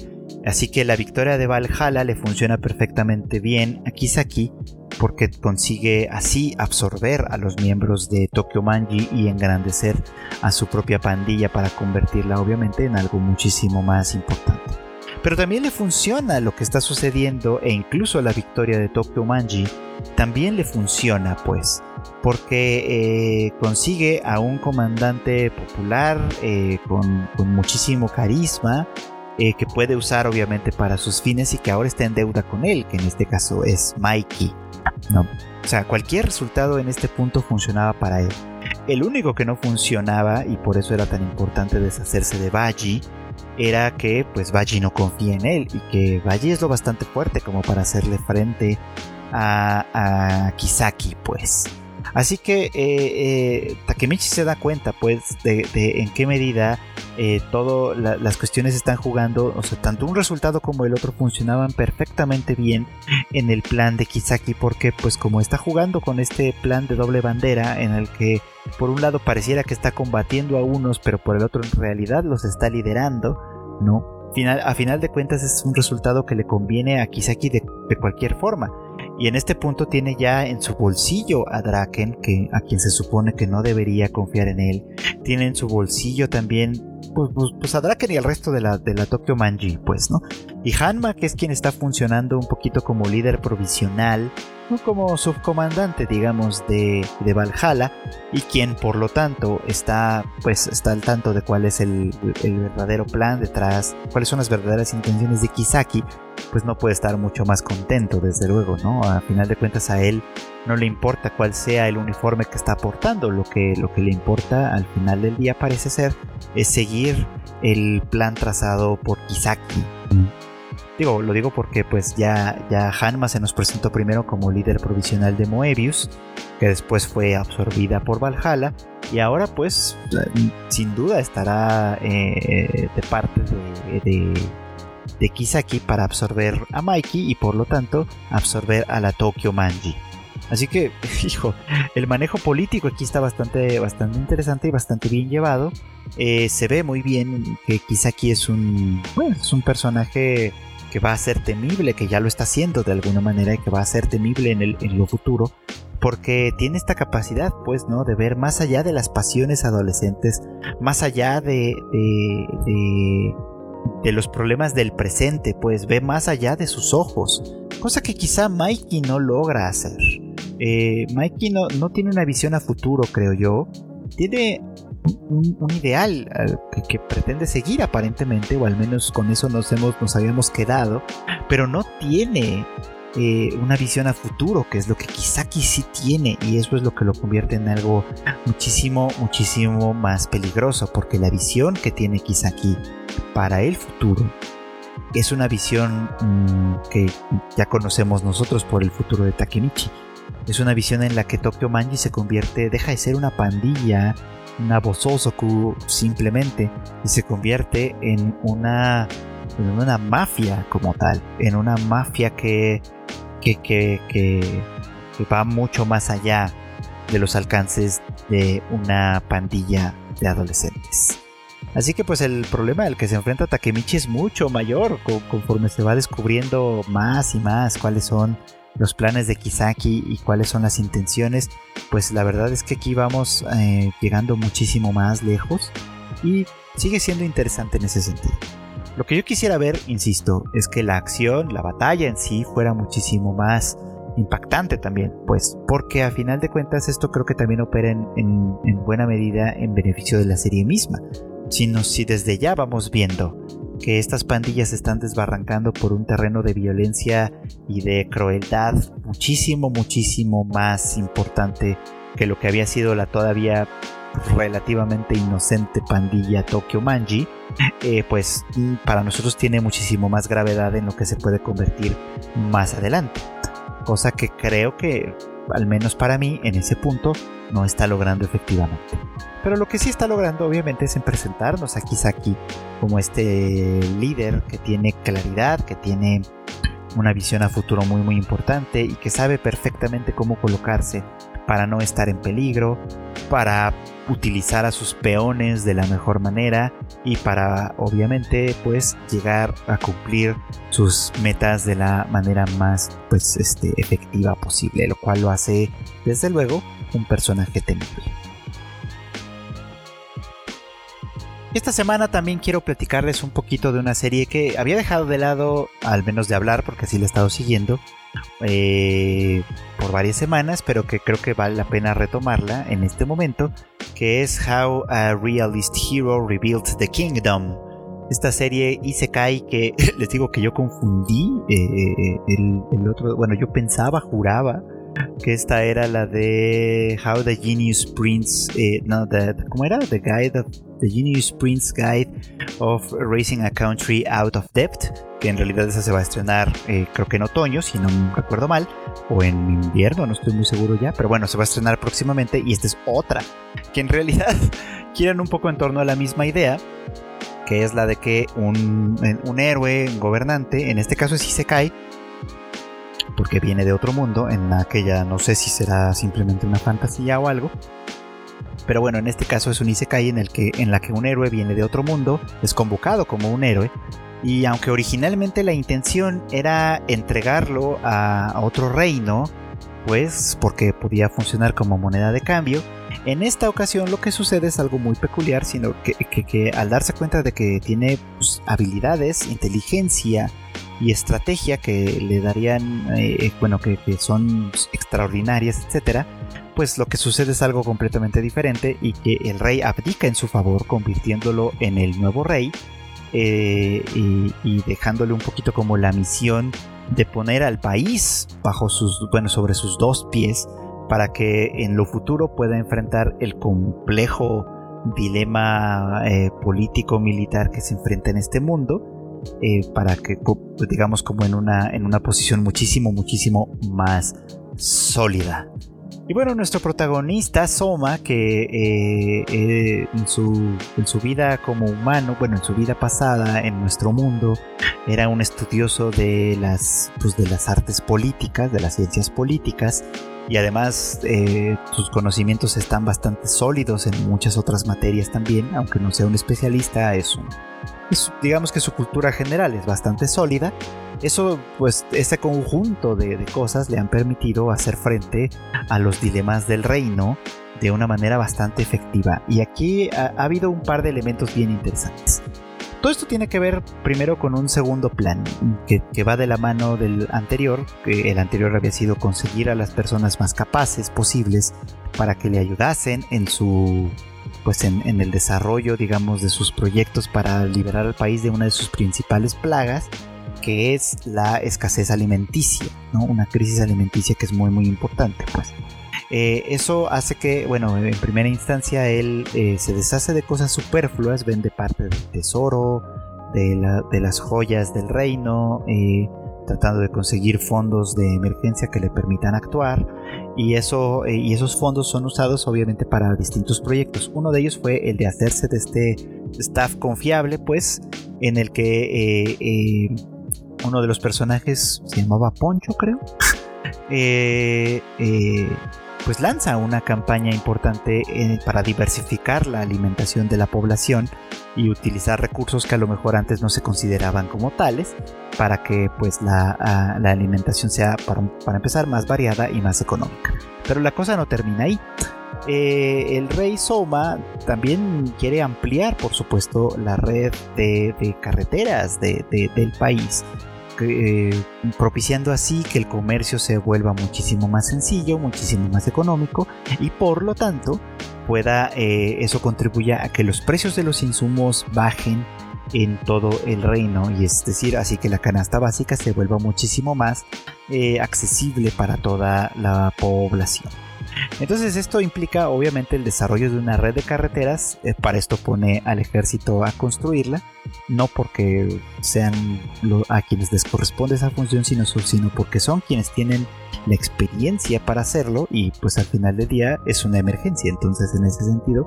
Así que la victoria de Valhalla le funciona perfectamente bien a Kisaki porque consigue así absorber a los miembros de Tokyo Manji y engrandecer a su propia pandilla para convertirla obviamente en algo muchísimo más importante. Pero también le funciona lo que está sucediendo e incluso la victoria de Tokyo Manji también le funciona pues porque eh, consigue a un comandante popular eh, con, muchísimo carisma eh, que puede usar obviamente para sus fines y que ahora está en deuda con él, que en este caso es Mikey. ¿no? O sea, cualquier resultado en este punto funcionaba para él. El único que no funcionaba, y por eso era tan importante deshacerse de Baji, era que pues Baji no confía en él y que Baji es lo bastante fuerte como para hacerle frente a, a Kisaki, pues. Así que eh, eh, Takemichi se da cuenta, pues, de, en qué medida eh, todas las cuestiones están jugando, o sea, tanto un resultado como el otro funcionaban perfectamente bien en el plan de Kisaki, porque, pues, como está jugando con este plan de doble bandera, en el que por un lado pareciera que está combatiendo a unos, pero por el otro en realidad los está liderando, ¿no? Final, a final de cuentas es un resultado que le conviene a Kisaki de cualquier forma. Y en este punto tiene ya en su bolsillo a Draken, que, a quien se supone que no debería confiar en él. Tiene en su bolsillo también pues, pues, pues, a Draken y al resto de la, de la Tokyo Manji, pues, ¿no? Y Hanma, que es quien está funcionando un poquito como líder provisional, como subcomandante, digamos, de, de, Valhalla, y quien por lo tanto está, pues, está al tanto de cuál es el, el verdadero plan detrás, cuáles son las verdaderas intenciones de Kisaki, pues no puede estar mucho más contento, desde luego, ¿no? A final de cuentas a él no le importa cuál sea el uniforme que está portando, lo que, lo que le importa al final del día parece ser es seguir el plan trazado por Kisaki. Digo, lo digo porque pues ya, ya Hanma se nos presentó primero como líder provisional de Moebius, que después fue absorbida por Valhalla, y ahora pues sin duda estará eh, de parte de de Kisaki para absorber a Mikey y por lo tanto absorber a la Tokyo Manji. Así que, hijo, el manejo político aquí está bastante, bastante interesante y bastante bien llevado. Eh, se ve muy bien que Kisaki es un, es un personaje que va a ser temible, que ya lo está haciendo de alguna manera y que va a ser temible en, el, en lo futuro, porque tiene esta capacidad, pues, ¿no? De ver más allá de las pasiones adolescentes, más allá de, de de los problemas del presente, pues ve más allá de sus ojos, cosa que quizá Mikey no logra hacer. Eh, Mikey no, no, tiene una visión a futuro, creo yo. Tiene un, ideal que, pretende seguir aparentemente, o al menos con eso nos, hemos, nos habíamos quedado, pero no tiene eh, una visión a futuro, que es lo que Kisaki sí tiene, y eso es lo que lo convierte en algo muchísimo, muchísimo más peligroso, porque la visión que tiene Kisaki para el futuro es una visión mm, que ya conocemos nosotros por el futuro de Takemichi. Es una visión en la que Tokyo Manji se convierte, deja de ser una pandilla, una Bosozoku simplemente, y se convierte en una, en una mafia como tal, en una mafia que, que, que, que va mucho más allá de los alcances de una pandilla de adolescentes. Así que pues el problema al que se enfrenta Takemichi es mucho mayor conforme se va descubriendo más y más cuáles son los planes de Kisaki y cuáles son las intenciones. Pues la verdad es que aquí vamos eh, llegando muchísimo más lejos y sigue siendo interesante en ese sentido. Lo que yo quisiera ver, insisto, es que la acción, la batalla en sí fuera muchísimo más impactante también, pues porque a final de cuentas esto creo que también opera en, buena medida en beneficio de la serie misma. Sino si desde ya vamos viendo que estas pandillas están desbarrancando por un terreno de violencia y de crueldad muchísimo, muchísimo más importante que lo que había sido la todavía relativamente inocente pandilla Tokyo Manji, eh, pues para nosotros tiene muchísimo más gravedad en lo que se puede convertir más adelante. Cosa que creo que, al menos para mí, en ese punto, no está logrando efectivamente. Pero lo que sí está logrando, obviamente, es en presentarnos a Kisaki como este líder que tiene claridad, que tiene una visión a futuro muy muy importante y que sabe perfectamente cómo colocarse para no estar en peligro, para utilizar a sus peones de la mejor manera y para obviamente pues llegar a cumplir sus metas de la manera más pues este efectiva posible, lo cual lo hace desde luego un personaje temible. Esta semana también quiero platicarles un poquito de una serie que había dejado de lado, al menos de hablar, porque así la he estado siguiendo, eh, por varias semanas, pero que creo que vale la pena retomarla en este momento, que es How a Realist Hero Rebuilt the Kingdom. Esta serie Isekai que les digo que yo confundí eh, eh, el, otro, bueno, yo pensaba, juraba que esta era la de How the Genius Prince, no, the, ¿cómo era? The Guide of The Genius Prince Guide of Raising a Country Out of Debt, que en realidad esa se va a estrenar eh, creo que en otoño, si no recuerdo mal, o en invierno, no estoy muy seguro ya, pero bueno, se va a estrenar próximamente y esta es otra, que en realidad quieren un poco en torno a la misma idea, que es la de que un, un héroe, un gobernante, en este caso es Isekai, porque viene de otro mundo, en aquella no sé si será simplemente una fantasía o algo. Pero bueno, en este caso es un en el que en la que un héroe viene de otro mundo, es convocado como un héroe y aunque originalmente la intención era entregarlo a, otro reino, pues porque podía funcionar como moneda de cambio, en esta ocasión lo que sucede es algo muy peculiar, sino que, al darse cuenta de que tiene pues, habilidades, inteligencia, y estrategia que le darían, eh, bueno, que, son extraordinarias, etcétera, pues lo que sucede es algo completamente diferente y que el rey abdica en su favor, convirtiéndolo en el nuevo rey eh, y, dejándole un poquito como la misión de poner al país bajo sus, bueno, sobre sus dos pies para que en lo futuro pueda enfrentar el complejo dilema eh, político militar que se enfrenta en este mundo eh, para que, digamos, como en una, en una posición muchísimo, muchísimo más sólida. Y bueno, nuestro protagonista, Soma, que eh, eh, en, su, en, su, vida como humano, bueno, en su vida pasada, en nuestro mundo, era un estudioso de las, pues, de las artes políticas, de las ciencias políticas, y además sus conocimientos están bastante sólidos en muchas otras materias también, aunque no sea un especialista, es un digamos que su cultura general es bastante sólida. Eso, pues, ese conjunto de, cosas le han permitido hacer frente a los dilemas del reino de una manera bastante efectiva. Y aquí ha, habido un par de elementos bien interesantes. Todo esto tiene que ver primero con un segundo plan que, que, va de la mano del anterior, que el anterior había sido conseguir a las personas más capaces posibles para que le ayudasen en su pues en, el desarrollo, digamos, de sus proyectos para liberar al país de una de sus principales plagas, que es la escasez alimenticia, ¿no? Una crisis alimenticia que es muy, muy importante, pues. Eh, eso hace que, bueno, en primera instancia él eh, se deshace de cosas superfluas, vende parte del tesoro, de, las joyas del reino, eh, tratando de conseguir fondos de emergencia que le permitan actuar y, eso, eh, y esos fondos son usados obviamente para distintos proyectos. Uno de ellos fue el de hacerse de este staff confiable, pues, en el que eh, eh, uno de los personajes se llamaba Poncho, creo. pues lanza una campaña importante eh, para diversificar la alimentación de la población y utilizar recursos que a lo mejor antes no se consideraban como tales para que pues la, ah, alimentación sea para, empezar más variada y más económica. Pero la cosa no termina ahí. Eh, el rey Soma también quiere ampliar, por supuesto, la red de, carreteras del país eh, propiciando así que el comercio se vuelva muchísimo más sencillo, muchísimo más económico y por lo tanto pueda eh, eso contribuya a que los precios de los insumos bajen en todo el reino y es decir así que la canasta básica se vuelva muchísimo más eh, accesible para toda la población. Entonces esto implica obviamente el desarrollo de una red de carreteras, eh, para esto pone al ejército a construirla, no porque sean a quienes les corresponde esa función, sino, sino porque son quienes tienen la experiencia para hacerlo. Y pues al final del día es una emergencia, entonces en ese sentido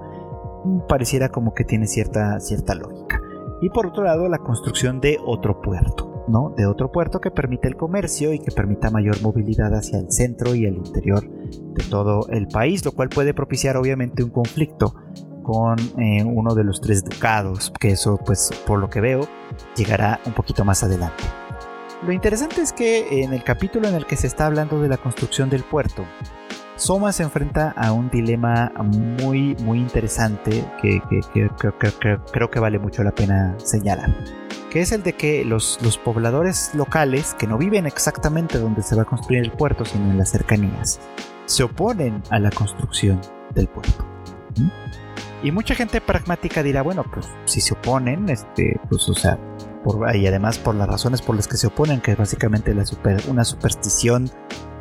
pareciera como que tiene cierta, cierta lógica. Y por otro lado la construcción de otro puerto de otro puerto que permite el comercio y que permita mayor movilidad hacia el centro y el interior de todo el país, lo cual puede propiciar obviamente un conflicto con eh, uno de los tres ducados, que eso pues por lo que veo llegará un poquito más adelante. Lo interesante es que en el capítulo en el que se está hablando de la construcción del puerto, Soma se enfrenta a un dilema muy muy interesante que creo que vale mucho la pena señalar que es el de que los, los, pobladores locales, que no viven exactamente donde se va a construir el puerto, sino en las cercanías, se oponen a la construcción del puerto. Y mucha gente pragmática dirá, bueno, pues si se oponen, este, pues o sea, por, y además por las razones por las que se oponen, que es básicamente una superstición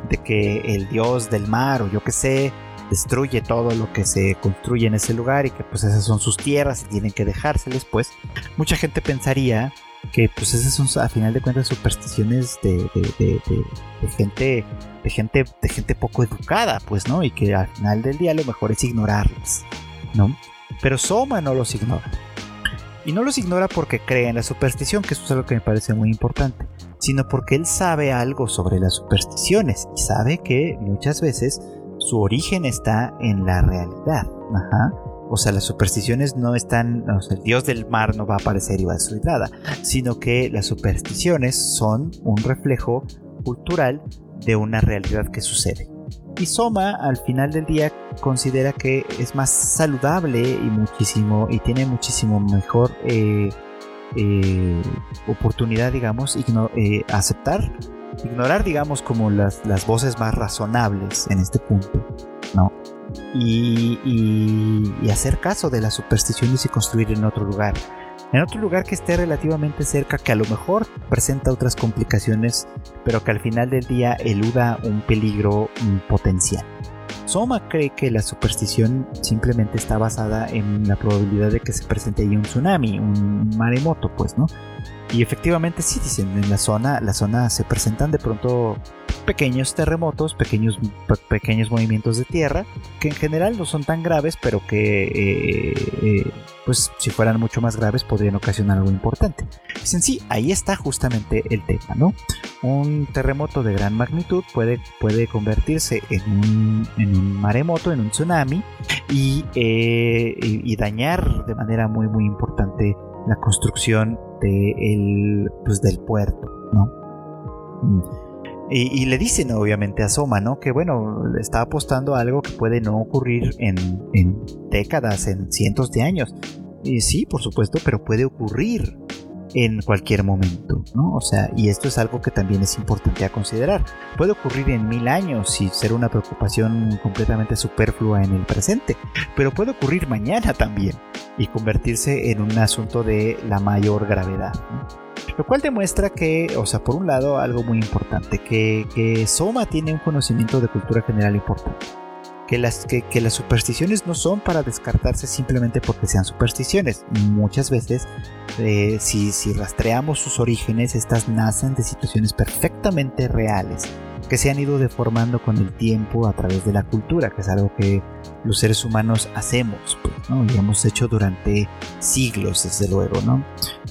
de que el dios del mar o yo que sé, destruye todo lo que se construye en ese lugar y que pues esas son sus tierras y tienen que dejárseles, pues mucha gente pensaría que pues esas son a final de cuentas supersticiones de, gente de gente de gente poco educada pues no y que al final del día lo mejor es ignorarlas no pero Soma no los ignora. Y no los ignora porque cree en la superstición que eso es algo que me parece muy importante sino porque él sabe algo sobre las supersticiones y sabe que muchas veces su origen está en la realidad. O sea, las supersticiones no están, el dios del mar no va a aparecer y va a destruir nada, sino que las supersticiones son un reflejo cultural de una realidad que sucede. Y Soma al final del día considera que es más saludable y muchísimo y tiene muchísimo mejor eh, eh, oportunidad, digamos, eh, aceptar ignorar, digamos, como las, las voces más razonables en este punto, ¿no? Y, y, hacer caso de las supersticiones y construir en otro lugar. En otro lugar que esté relativamente cerca, que a lo mejor presenta otras complicaciones, pero que al final del día eluda un peligro potencial. Soma cree que la superstición simplemente está basada en la probabilidad de que se presente ahí un tsunami, un maremoto, pues, ¿no? Y efectivamente sí, dicen, en la zona, la zona se presentan de pronto pequeños terremotos, pequeños, pequeños movimientos de tierra, que en general no son tan graves, pero que, eh, eh, pues si fueran mucho más graves, podrían ocasionar algo importante. Dicen, sí, ahí está justamente el tema, ¿no? Un terremoto de gran magnitud puede, puede convertirse en un, en un maremoto, en un tsunami, y, eh, y dañar de manera muy, muy importante la construcción de el, pues, del puerto, ¿no? Mm. Y, le dicen obviamente a Soma, ¿no? Que bueno, está apostando a algo que puede no ocurrir en, en décadas, en cientos de años. Y sí, por supuesto, pero puede ocurrir en cualquier momento, ¿no? O sea, y esto es algo que también es importante a considerar. Puede ocurrir en mil años y ser una preocupación completamente superflua en el presente, pero puede ocurrir mañana también y convertirse en un asunto de la mayor gravedad. Lo cual demuestra que, o sea, por un lado, algo muy importante, que, Soma tiene un conocimiento de cultura general importante que las, que, las supersticiones no son para descartarse simplemente porque sean supersticiones. Muchas veces, eh, si, si rastreamos sus orígenes, estas nacen de situaciones perfectamente reales que se han ido deformando con el tiempo a través de la cultura, que es algo que los seres humanos hacemos, pues, y hemos hecho durante siglos, desde luego, ¿no?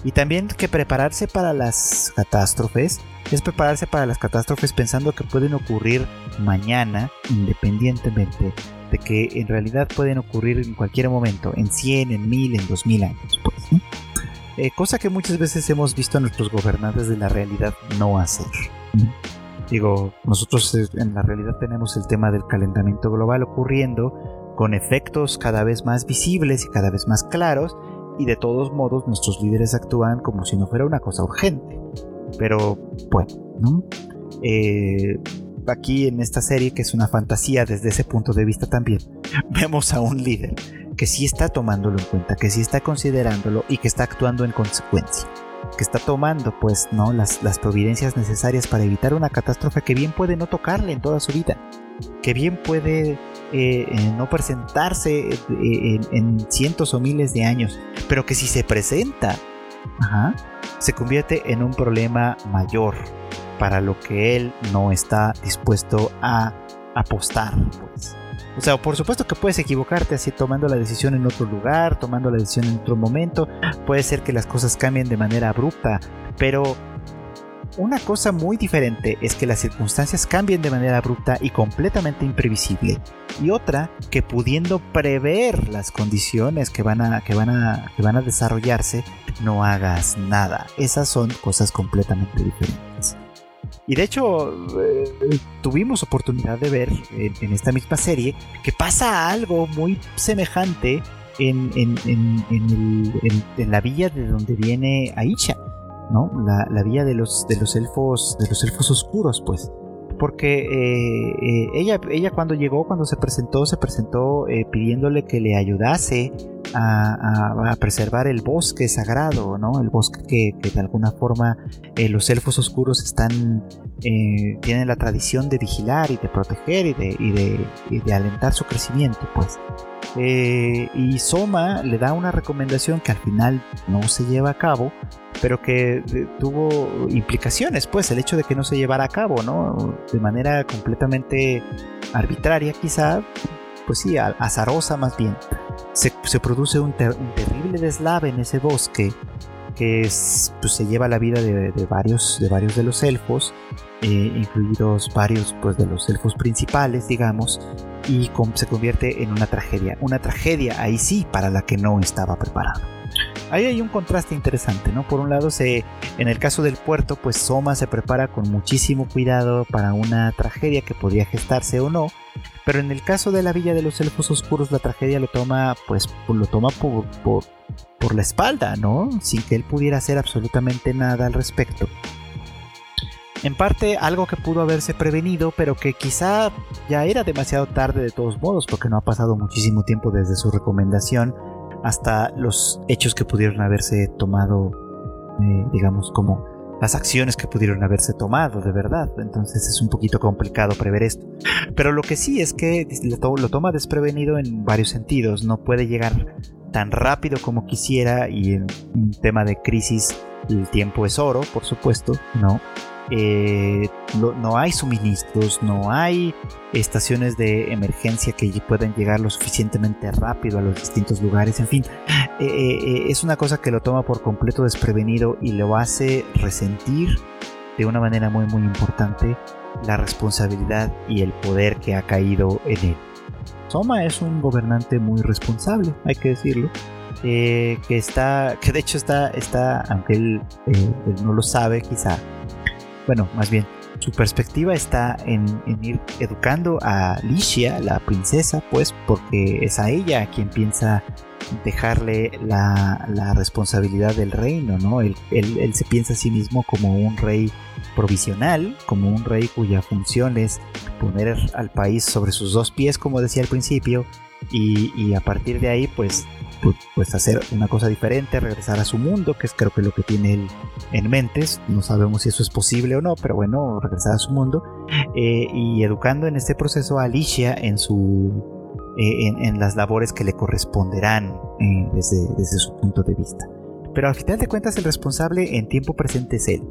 Y también que prepararse para las catástrofes es prepararse para las catástrofes pensando que pueden ocurrir mañana, independientemente de que en realidad pueden ocurrir en cualquier momento, en 100, en 1000, en 2000 años. Pues, eh, cosa que muchas veces hemos visto a nuestros gobernantes de la realidad no hacer. Digo, nosotros eh, en la realidad tenemos el tema del calentamiento global ocurriendo con efectos cada vez más visibles y cada vez más claros y de todos modos nuestros líderes actúan como si no fuera una cosa urgente. Pero bueno, ¿no? Eh, aquí en esta serie, que es una fantasía desde ese punto de vista también, vemos a un líder que sí está tomándolo en cuenta, que sí está considerándolo y que está actuando en consecuencia que está tomando pues no las, providencias necesarias para evitar una catástrofe que bien puede no tocarle en toda su vida que bien puede eh, eh, no presentarse en, cientos o miles de años pero que si se presenta se convierte en un problema mayor para lo que él no está dispuesto a apostar pues. O sea, por supuesto que puedes equivocarte así tomando la decisión en otro lugar, tomando la decisión en otro momento. Puede ser que las cosas cambien de manera abrupta, pero una cosa muy diferente es que las circunstancias cambien de manera abrupta y completamente imprevisible. Y otra, que pudiendo prever las condiciones que van a, que van a, que van a desarrollarse, no hagas nada. Esas son cosas completamente diferentes. Y de hecho, eh, tuvimos oportunidad de ver en, esta misma serie que pasa algo muy semejante en, la villa de donde viene Aisha, ¿no? La, villa de los, de los elfos, de los elfos oscuros, pues porque eh, eh, ella, ella cuando llegó, cuando se presentó, se presentó eh, pidiéndole que le ayudase a, preservar el bosque sagrado, ¿no? El bosque que, de alguna forma los elfos oscuros están, tienen la tradición de vigilar y de proteger y de, y de, alentar su crecimiento, pues. Eh, y Soma le da una recomendación que al final no se lleva a cabo, pero que eh, tuvo implicaciones, pues el hecho de que no se llevara a cabo, ¿no? De manera completamente arbitraria quizá, pues sí, azarosa más bien. Se, produce un, terrible deslave en ese bosque que pues, se lleva la vida de, varios, de varios de los elfos, eh, incluidos varios pues, de los elfos principales, digamos, y se convierte en una tragedia. Una tragedia ahí sí para la que no estaba preparado. Ahí hay un contraste interesante, ¿no? Por un lado, se, en el caso del puerto, pues Soma se prepara con muchísimo cuidado para una tragedia que podría gestarse o no, pero en el caso de la Villa de los Elfos Oscuros, la tragedia lo toma, pues, lo toma por, por, por la espalda, ¿no? Sin que él pudiera hacer absolutamente nada al respecto. En parte algo que pudo haberse prevenido, pero que quizá ya era demasiado tarde de todos modos, porque no ha pasado muchísimo tiempo desde su recomendación hasta los hechos que pudieron haberse tomado, eh, digamos, como las acciones que pudieron haberse tomado de verdad. Entonces es un poquito complicado prever esto. Pero lo que sí es que lo toma desprevenido en varios sentidos. No puede llegar tan rápido como quisiera y en un tema de crisis el tiempo es oro, por supuesto, ¿no? Eh, no, hay suministros, no hay estaciones de emergencia que puedan llegar lo suficientemente rápido a los distintos lugares, en fin, eh, eh, es una cosa que lo toma por completo desprevenido y lo hace resentir de una manera muy muy importante la responsabilidad y el poder que ha caído en él. Soma es un gobernante muy responsable, hay que decirlo. que está, que de hecho está, está aunque él, él no lo sabe, quizá bueno, más bien, su perspectiva está en, ir educando a Licia, la princesa, pues porque es a ella quien piensa dejarle la, responsabilidad del reino, ¿no? Él, se piensa a sí mismo como un rey provisional, como un rey cuya función es poner al país sobre sus dos pies, como decía al principio, y, a partir de ahí, pues pues hacer una cosa diferente, regresar a su mundo, que es creo que lo que tiene él en mentes. No sabemos si eso es posible o no, pero bueno, regresar a su mundo. Eh, y educando en este proceso a Alicia en su. Eh, en, las labores que le corresponderán eh, desde, desde su punto de vista. Pero al final de cuentas el responsable en tiempo presente es él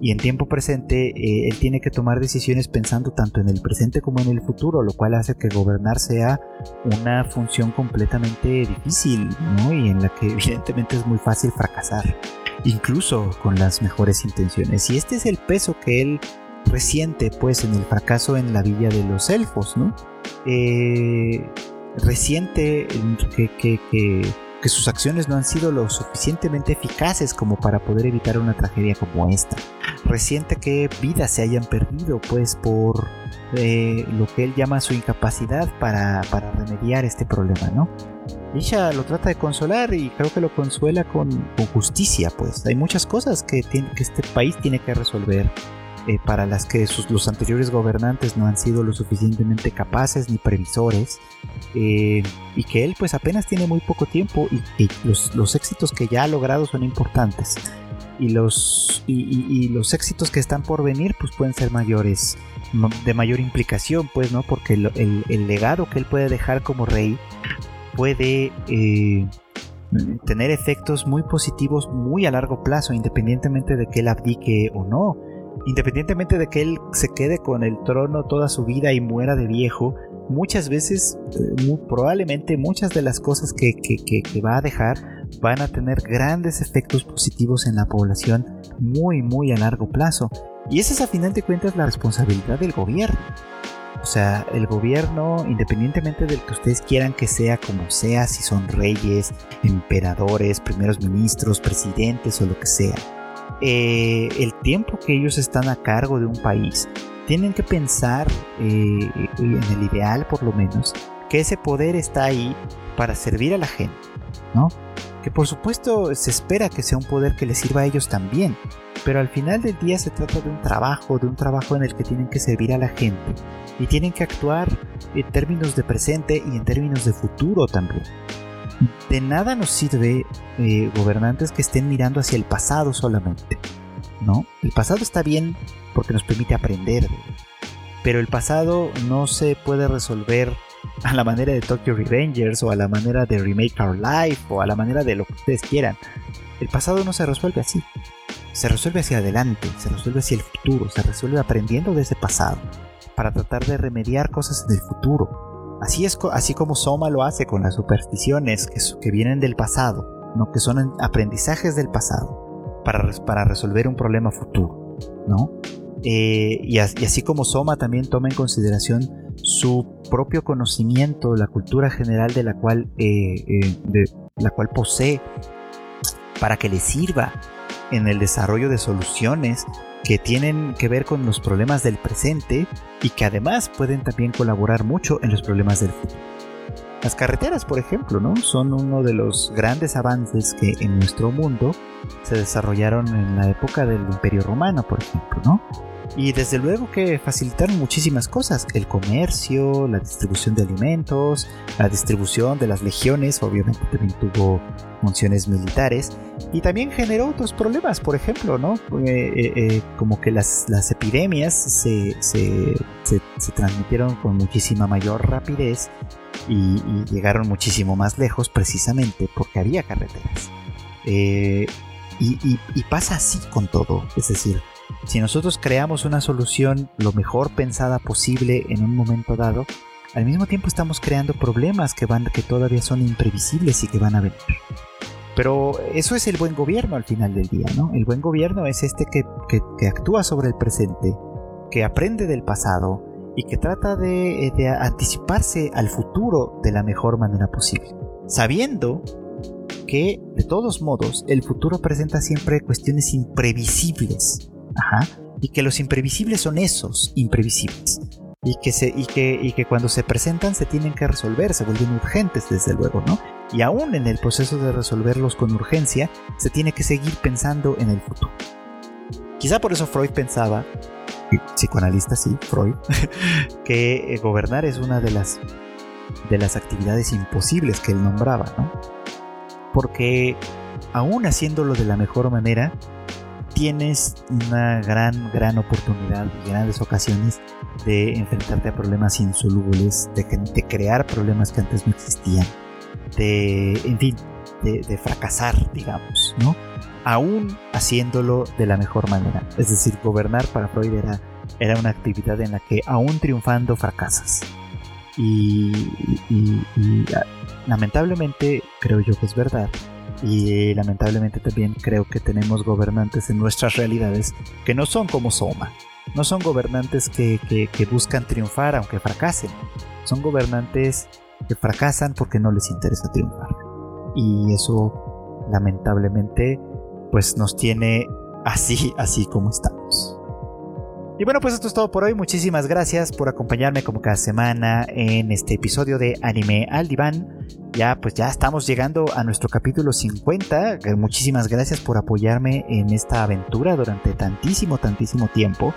y en tiempo presente eh, él tiene que tomar decisiones pensando tanto en el presente como en el futuro, lo cual hace que gobernar sea una función completamente difícil, ¿no? Y en la que evidentemente es muy fácil fracasar. incluso con las mejores intenciones. Y este es el peso que él resiente pues en el fracaso en la villa de los elfos, ¿no? Eh, resiente que, que, que, que, sus acciones no han sido lo suficientemente eficaces como para poder evitar una tragedia como esta. Resiente que vidas se hayan perdido pues por eh, lo que él llama su incapacidad para, para remediar este problema, ¿no? Isha lo trata de consolar y creo que lo consuela con, con justicia, pues hay muchas cosas que, tiene, que este país tiene que resolver eh, para las que sus, los anteriores gobernantes no han sido lo suficientemente capaces ni previsores eh, y que él pues apenas tiene muy poco tiempo y, y los, los, éxitos que ya ha logrado son importantes. Y los, y, los éxitos que están por venir pues pueden ser mayores de mayor implicación pues no porque el, el, el legado que él puede dejar como rey puede eh, tener efectos muy positivos muy a largo plazo independientemente de que él abdique o no independientemente de que él se quede con el trono toda su vida y muera de viejo, muchas veces, eh, probablemente muchas de las cosas que, que, que, que, va a dejar van a tener grandes efectos positivos en la población muy, muy a largo plazo. Y esa es a final de cuentas la responsabilidad del gobierno. O sea, el gobierno, independientemente del que ustedes quieran que sea como sea, si son reyes, emperadores, primeros ministros, presidentes o lo que sea, eh, el tiempo que ellos están a cargo de un país, tienen que pensar, eh, en el ideal por lo menos, que ese poder está ahí para servir a la gente, ¿no? Que por supuesto se espera que sea un poder que les sirva a ellos también, pero al final del día se trata de un trabajo, de un trabajo en el que tienen que servir a la gente y tienen que actuar en términos de presente y en términos de futuro también de nada nos sirve eh, gobernantes que estén mirando hacia el pasado solamente. ¿no? El pasado está bien porque nos permite aprender, pero el pasado no se puede resolver a la manera de Tokyo Revengers o a la manera de Remake Our Life o a la manera de lo que ustedes quieran. El pasado no se resuelve así. Se resuelve hacia adelante, se resuelve hacia el futuro, se resuelve aprendiendo de ese pasado para tratar de remediar cosas en el futuro. Así, es, así como Soma lo hace con las supersticiones que, vienen del pasado, ¿no? que son aprendizajes del pasado para, resolver un problema futuro. ¿no? Eh, y, así como Soma también toma en consideración su propio conocimiento, la cultura general de la cual, eh, eh, de la cual posee, para que le sirva en el desarrollo de soluciones que tienen que ver con los problemas del presente y que además pueden también colaborar mucho en los problemas del futuro. Las carreteras, por ejemplo, ¿no? son uno de los grandes avances que en nuestro mundo se desarrollaron en la época del Imperio Romano, por ejemplo, ¿no? Y desde luego que facilitaron muchísimas cosas, el comercio, la distribución de alimentos, la distribución de las legiones, obviamente también tuvo funciones militares, y también generó otros problemas, por ejemplo, ¿no? Eh, eh, eh, como que las, las epidemias se, se, se, transmitieron con muchísima mayor rapidez y, llegaron muchísimo más lejos precisamente porque había carreteras. Y pasa así con todo, es decir, si nosotros creamos una solución lo mejor pensada posible en un momento dado, al mismo tiempo estamos creando problemas que, van, que todavía son imprevisibles y que van a venir. Pero eso es el buen gobierno al final del día, ¿no? El buen gobierno es este que, que, que actúa sobre el presente, que aprende del pasado y que trata de, de anticiparse al futuro de la mejor manera posible, sabiendo que de todos modos el futuro presenta siempre cuestiones imprevisibles Y que los imprevisibles son esos imprevisibles. Y que, se, y, que, y que cuando se presentan se tienen que resolver, se vuelven urgentes desde luego, ¿no? Y aún en el proceso de resolverlos con urgencia, se tiene que seguir pensando en el futuro. Quizá por eso Freud pensaba, psicoanalista sí, Freud, que eh, gobernar es una de las, de las actividades imposibles que él nombraba, ¿no? Porque aún haciéndolo de la mejor manera, tienes una gran, gran oportunidad y grandes ocasiones de enfrentarte a problemas insolubles, de, crear problemas que antes no existían, de, en fin, de, fracasar, digamos, ¿no? Aún haciéndolo de la mejor manera. Es decir, gobernar para Freud era, una actividad en la que aún triunfando fracasas. Y, y lamentablemente creo yo que es verdad Y lamentablemente también creo que tenemos gobernantes en nuestras realidades que no son como Soma. No son gobernantes que, que buscan triunfar aunque fracasen. Son gobernantes que fracasan porque no les interesa triunfar. Y eso lamentablemente pues nos tiene así, así como estamos. Y bueno, pues esto es todo por hoy. Muchísimas gracias por acompañarme como cada semana en este episodio de Anime al Diván. Ya, pues ya estamos llegando a nuestro capítulo 50. Muchísimas gracias por apoyarme en esta aventura durante tantísimo, tantísimo tiempo.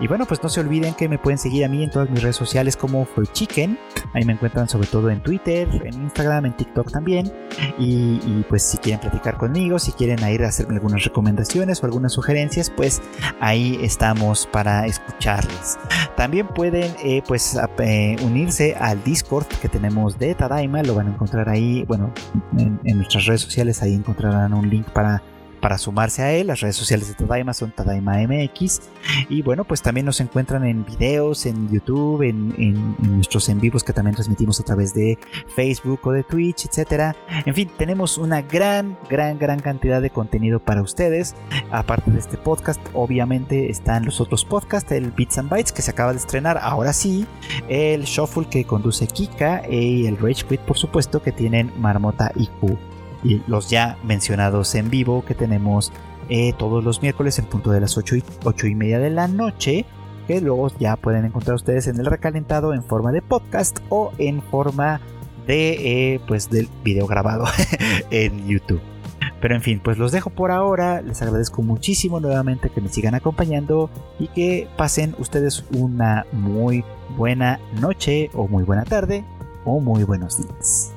Y bueno, pues no se olviden que me pueden seguir a mí en todas mis redes sociales como For Chicken. Ahí me encuentran sobre todo en Twitter, en Instagram, en TikTok también. Y, pues si quieren platicar conmigo, si quieren ir a hacerme algunas recomendaciones o algunas sugerencias, pues ahí estamos para escucharles. También pueden eh, pues eh, unirse al Discord que tenemos de Tadaima, lo van a encontrar ahí, bueno, en nuestras redes sociales, ahí encontrarán un link para para sumarse a él. Las redes sociales de Tadaima son Tadaima MX. Y bueno, pues también nos encuentran en videos, en YouTube, en, nuestros en vivos que también transmitimos a través de Facebook o de Twitch, etcétera. En fin, tenemos una gran, gran, gran cantidad de contenido para ustedes. Aparte de este podcast, obviamente están los otros podcasts, el Bits and Bytes que se acaba de estrenar ahora sí, el Shuffle que conduce Kika y el Rage Quit, por supuesto, que tienen Marmota y Q y los ya mencionados en vivo que tenemos eh, todos los miércoles en punto de las 8 y, 8 y media de la noche que luego ya pueden encontrar ustedes en el recalentado en forma de podcast o en forma de eh, pues del video grabado en YouTube. Pero en fin, pues los dejo por ahora. Les agradezco muchísimo nuevamente que me sigan acompañando y que pasen ustedes una muy buena noche o muy buena tarde o muy buenos días.